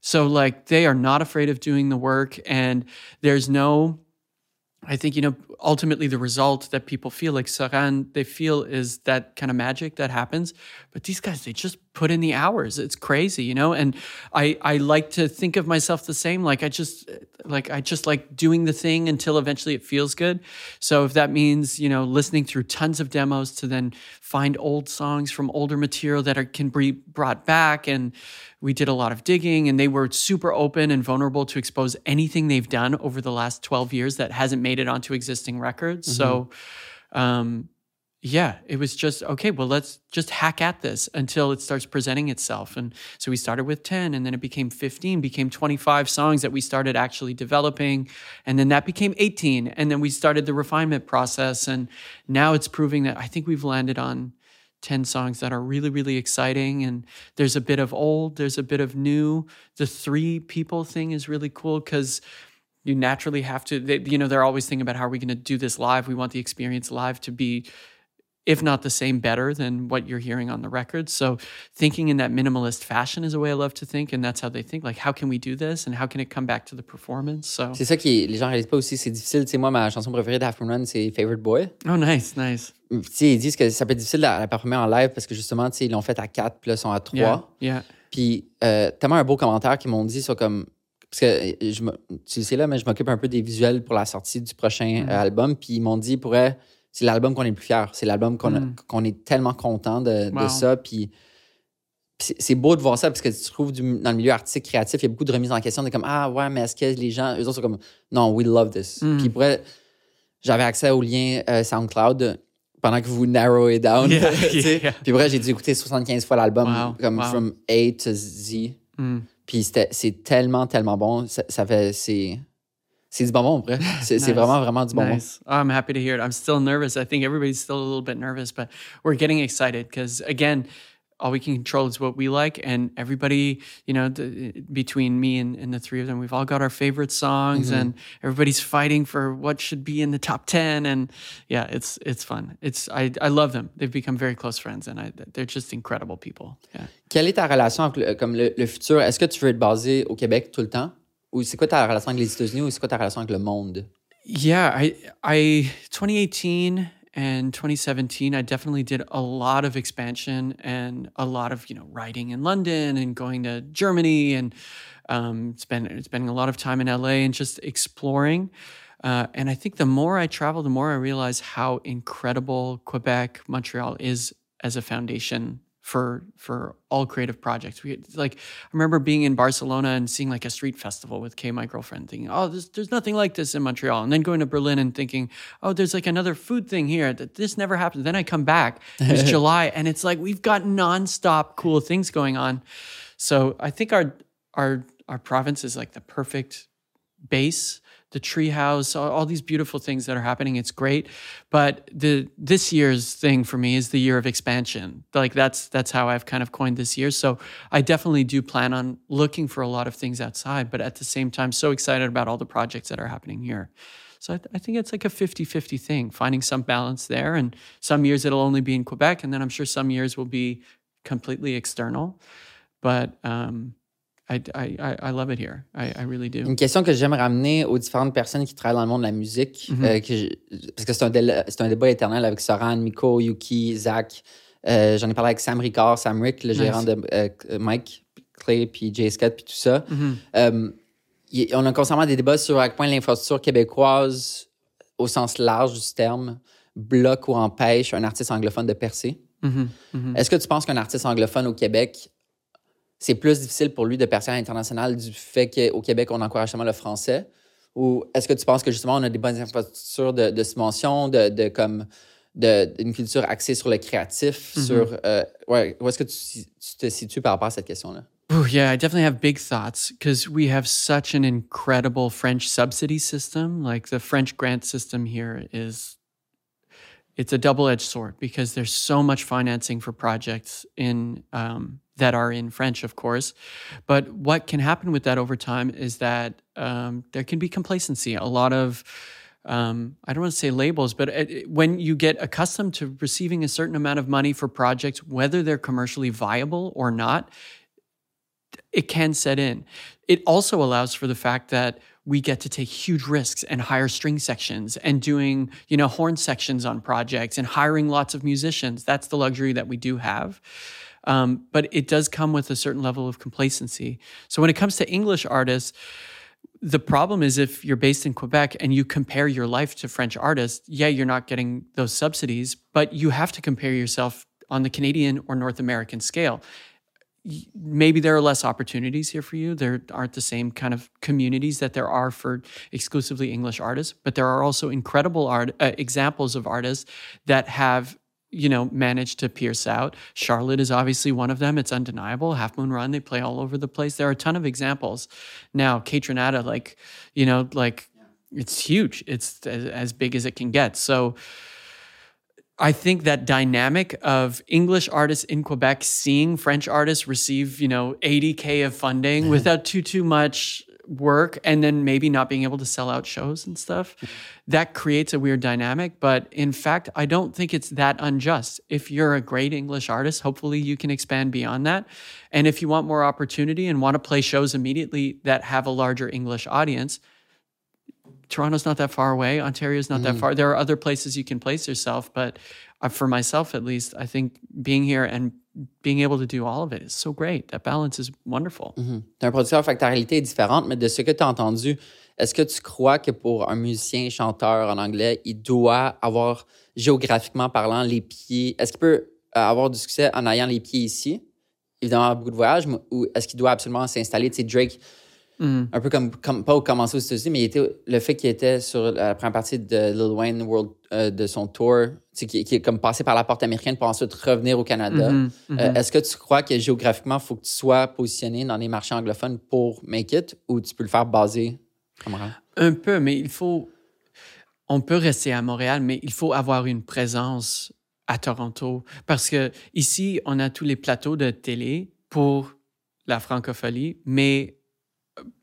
So, like, they are not afraid of doing the work, and there's no I think, you know, ultimately the result that people feel like Saran, they feel is that kind of magic that happens. But these guys, they just put in the hours. It's crazy, you know? And I I like to think of myself the same. Like I just like I just like doing the thing until eventually it feels good. So if that means, you know, listening through tons of demos to then find old songs from older material that are, can be brought back and we did a lot of digging and they were super open and vulnerable to expose anything they've done over the last 12 years that hasn't made it onto existing records. Mm-hmm. So um yeah, it was just okay. Well, let's just hack at this until it starts presenting itself. And so we started with 10, and then it became 15, became 25 songs that we started actually developing. And then that became 18. And then we started the refinement process. And now it's proving that I think we've landed on 10 songs that are really, really exciting. And there's a bit of old, there's a bit of new. The three people thing is really cool because you naturally have to, they, you know, they're always thinking about how are we going to do this live? We want the experience live to be if not the same, better than what you're hearing on the record. So thinking in that minimalist fashion is a way I love to think, and that's how they think. Like, how can we do this, and how can it come back to the performance? So c'est ça qui les gens réalisent pas aussi. C'est difficile. Tu sais, moi, ma chanson préférée d'Half Run, c'est Favorite Boy. Oh, nice, nice. Tu sais, ils disent que ça peut être difficile à la performer en live parce que justement, tu sais, ils l'ont fait à quatre, puis là, ils sont à trois. Yeah, yeah. Puis euh, tellement un beau commentaire qu'ils m'ont dit sur comme parce que je, tu sais là, mais je m'occupe un peu des visuels pour la sortie du prochain mm. album. Puis ils m'ont dit, pourrait c'est l'album qu'on est le plus fier. C'est l'album qu'on mm. qu'on est tellement content de, de ça. Puis c'est beau de voir ça parce que tu trouves dans le milieu artistique créatif, il y a beaucoup de remises en question. de comme Ah ouais, mais est-ce que les gens, eux autres sont comme Non, we love this. Mm. Puis après, j'avais accès au lien euh, SoundCloud pendant que vous narrow it down. Puis après, j'ai dû écouter 75 fois l'album, comme from A to Z. Mm. Puis c'est tellement, tellement bon. Ça, ça fait. C'est c'est du bonbon, vrai. C'est nice. vraiment, vraiment du bonbon. Nice. Oh, I'm happy to hear it. I'm still nervous. I think everybody's still a little bit nervous, but we're getting excited because, again, all we can control is what we like. And everybody, you know, the, between me and, and, the three of them, we've all got our favorite songs, mm-hmm. and everybody's fighting for what should be in the top ten. And yeah, it's it's fun. It's I I love them. They've become very close friends, and I, they're just incredible people. Yeah. Quelle est ta relation avec le, comme le, le futur? Est-ce que tu veux être basé au Québec tout le temps? Ou c'est quoi ta relation avec les États-Unis ou c'est quoi ta relation avec le monde? Yeah, I, I 2018 and 2017, I definitely did a lot of expansion and a lot of you know writing in London and going to Germany and um, spend, spending a lot of time in LA and just exploring. Uh, and I think the more I travel, the more I realize how incredible Quebec, Montreal is as a foundation for for all creative projects. We like I remember being in Barcelona and seeing like a street festival with Kay, my girlfriend, thinking, "Oh, there's, there's nothing like this in Montreal," and then going to Berlin and thinking, "Oh, there's like another food thing here that this never happens." Then I come back, it's July, and it's like we've got nonstop cool things going on. So I think our our our province is like the perfect base the treehouse, all, all these beautiful things that are happening. It's great, but the this year's thing for me is the year of expansion. Like that's that's how I've kind of coined this year. So I definitely do plan on looking for a lot of things outside, but at the same time, so excited about all the projects that are happening here. So I, th- I, think it's like a 50 50 thing, finding some balance there. And some years it'll only be in Quebec, and then I'm sure some years will be completely external. But um, I, I, I love it here. I, I really do. Une question que j'aime ramener aux différentes personnes qui travaillent dans le monde de la musique, mm-hmm. euh, que parce que c'est un, un débat éternel avec Soran, Miko, Yuki, Zach. Euh, j'en ai parlé avec Sam Ricard, Sam Rick, le nice. gérant de euh, Mike Clay, puis Jay Scott, puis tout ça. Mm-hmm. Y, on a constamment des débats sur à quel point l'infrastructure québécoise, au sens large du terme, bloque ou empêche un artiste anglophone de percer. Mm-hmm. Est-ce que tu penses qu'un artiste anglophone au Québec c'est plus difficile pour lui de percer à l'international du fait qu'au Québec, on encourage seulement le français? Ou est-ce que tu penses que justement, on a des bonnes infrastructures de, de subvention, de, de comme d'une culture axée sur le créatif, mm-hmm. sur euh, ouais, où est-ce que tu, tu, te situes par rapport à cette question-là? Oh, yeah, I definitely have big thoughts because we have such an incredible French subsidy system. Like the French grant system here is it's a double-edged sword because there's so much financing for projects in um, that are in French, of course. But what can happen with that over time is that um, there can be complacency. A lot of um, I don't want to say labels, but it, when you get accustomed to receiving a certain amount of money for projects, whether they're commercially viable or not, it can set in. It also allows for the fact that we get to take huge risks and hire string sections and doing, you know, horn sections on projects and hiring lots of musicians. That's the luxury that we do have. Um, but it does come with a certain level of complacency. So when it comes to English artists, the problem is if you're based in Quebec and you compare your life to French artists, yeah, you're not getting those subsidies, but you have to compare yourself on the Canadian or North American scale. Maybe there are less opportunities here for you. There aren't the same kind of communities that there are for exclusively English artists, but there are also incredible art uh, examples of artists that have you know, managed to pierce out. Charlotte is obviously one of them. It's undeniable. Half Moon Run, they play all over the place. There are a ton of examples. Now, Kaytranada, like, you know, like it's huge. It's as, as big as it can get. So I think that dynamic of English artists in Quebec seeing French artists receive, you know, 80K of funding without too, too much work and then maybe not being able to sell out shows and stuff that creates a weird dynamic. But in fact i don't think it's that unjust. If you're a great english artist hopefully you can expand beyond that. And if you want more opportunity and want to play shows immediately that have a larger english audience toronto's not that far away ontario's not mm. that far there are other places you can place yourself. But uh, for myself at least i think being here and being able to do all of it is so great. That balance is wonderful. Mm un producteur, fait différente, mais de ce que tu as entendu, est-ce que tu crois que pour un musicien, chanteur en anglais, il doit avoir, géographiquement parlant, les pieds? Est-ce qu'il peut euh, avoir du succès en ayant les pieds ici? Évidemment, beaucoup de voyages, ou est-ce qu'il doit absolument s'installer? Tu sais, Drake, Mm. Un peu comme, comme, pas au commencé aux États-Unis, mais il était, le fait qu'il était sur la première partie de Lil Wayne World euh, de son tour, qui, qui, est comme passé par la porte américaine pour ensuite revenir au Canada. Mm-hmm, euh, mm-hmm. Est-ce que tu crois que géographiquement, il faut que tu sois positionné dans les marchés anglophones pour make it ou tu peux le faire baser à Montréal? Un peu, mais il faut. On peut rester à Montréal, mais il faut avoir une présence à Toronto. Parce que ici, on a tous les plateaux de télé pour la francophonie, mais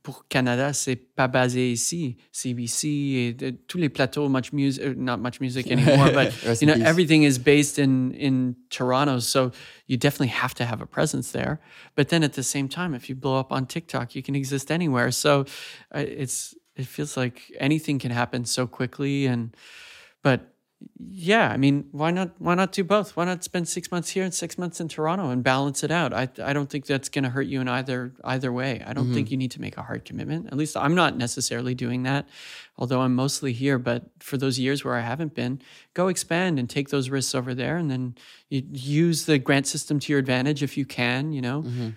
pour Canada, c'est pas basé ici. CBC et de, tous les plateaux, much music, uh, not much music anymore, but you know, everything is based in in Toronto. So you definitely have to have a presence there. But then at the same time, if you blow up on TikTok, you can exist anywhere. So uh, it's it feels like anything can happen so quickly, and but yeah, I mean, why not? Why not do both? Why not spend six months here and six months in Toronto and balance it out? I I don't think that's going to hurt you in either either way. I don't mm-hmm. think you need to make a hard commitment. At least I'm not necessarily doing that, although I'm mostly here. But for those years where I haven't been, go expand and take those risks over there, and then you use the grant system to your advantage if you can. You know, mm-hmm.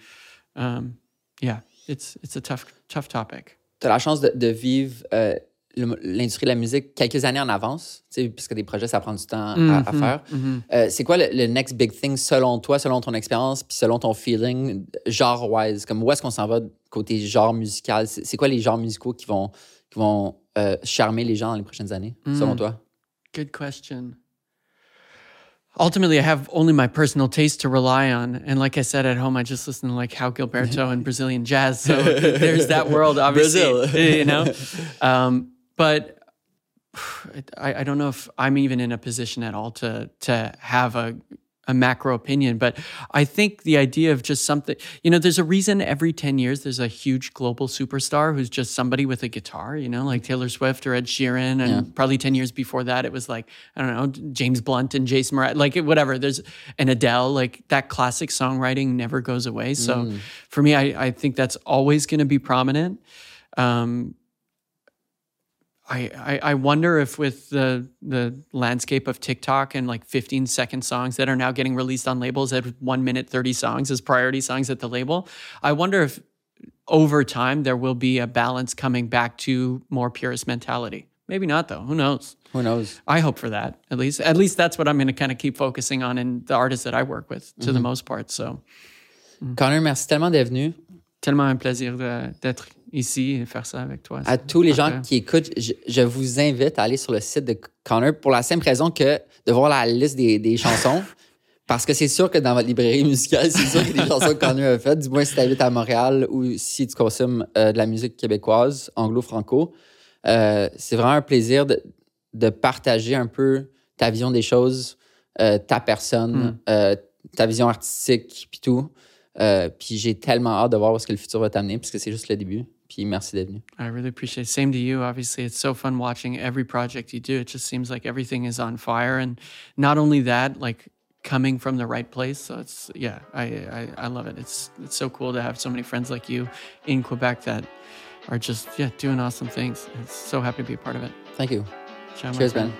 um, yeah, it's it's a tough tough topic. Tu as la chance de, de vivre. Euh l'industrie de la musique quelques années en avance, puisque des projets, ça prend du temps à, mm-hmm, faire. Mm-hmm. Euh, c'est quoi le, next big thing selon toi, selon ton expérience, puis selon ton feeling, genre-wise? Comme où est-ce qu'on s'en va côté genre musical? C'est quoi les genres musicaux qui vont, qui vont euh, charmer les gens dans les prochaines années, selon mm. toi? Good question. ultimately I have only my personal taste to rely on. And like I said at home, I just listen to like How Gilberto and Brazilian jazz. So there's that world, obviously, Brazil. you know? Um, but I, I don't know if I'm even in a position at all to to have a a macro opinion, but I think the idea of just something, you know, there's a reason every 10 years there's a huge global superstar who's just somebody with a guitar, you know, like Taylor Swift or Ed Sheeran. And yeah. probably 10 years before that, it was like, I don't know, James Blunt and Jason Mraz, like whatever. There's an Adele, like that classic songwriting never goes away. So mm. for me, I, I think that's always going to be prominent. Um, I, I, wonder if with the the landscape of TikTok and like 15 second songs that are now getting released on labels at one minute 30 songs as priority songs at the label, I wonder if over time there will be a balance coming back to more purist mentality. Maybe not though. Who knows? Who knows? I hope for that. At least at least that's what I'm going to kind of keep focusing on in the artists that I work with to mm-hmm. the most part. So. Connor, merci tellement d'être venu. Tellement un plaisir d'être ici et faire ça avec toi. À tous les gens qui écoutent, je, vous invite à aller sur le site de Connor pour la simple raison que de voir la liste des, chansons. Parce que c'est sûr que dans votre librairie musicale, c'est sûr qu'il y a des chansons que Connor a faites, du moins si tu habites à Montréal ou si tu consommes euh, de la musique québécoise, anglo-franco. Euh, c'est vraiment un plaisir de, partager un peu ta vision des choses, euh, ta personne, hmm. ta vision artistique, puis tout. puis j'ai tellement hâte de voir où ce que le futur va t'amener, parce que c'est juste le début. Puis merci d'être venu. I really appreciate it. Same to you. Obviously, it's so fun watching every project you do. It just seems like everything is on fire. And not only that, like coming from the right place. So it's yeah, I, I I love it. It's it's so cool to have so many friends like you in Quebec that are just yeah doing awesome things. It's so happy to be a part of it. Thank you. Ciao, Cheers, man.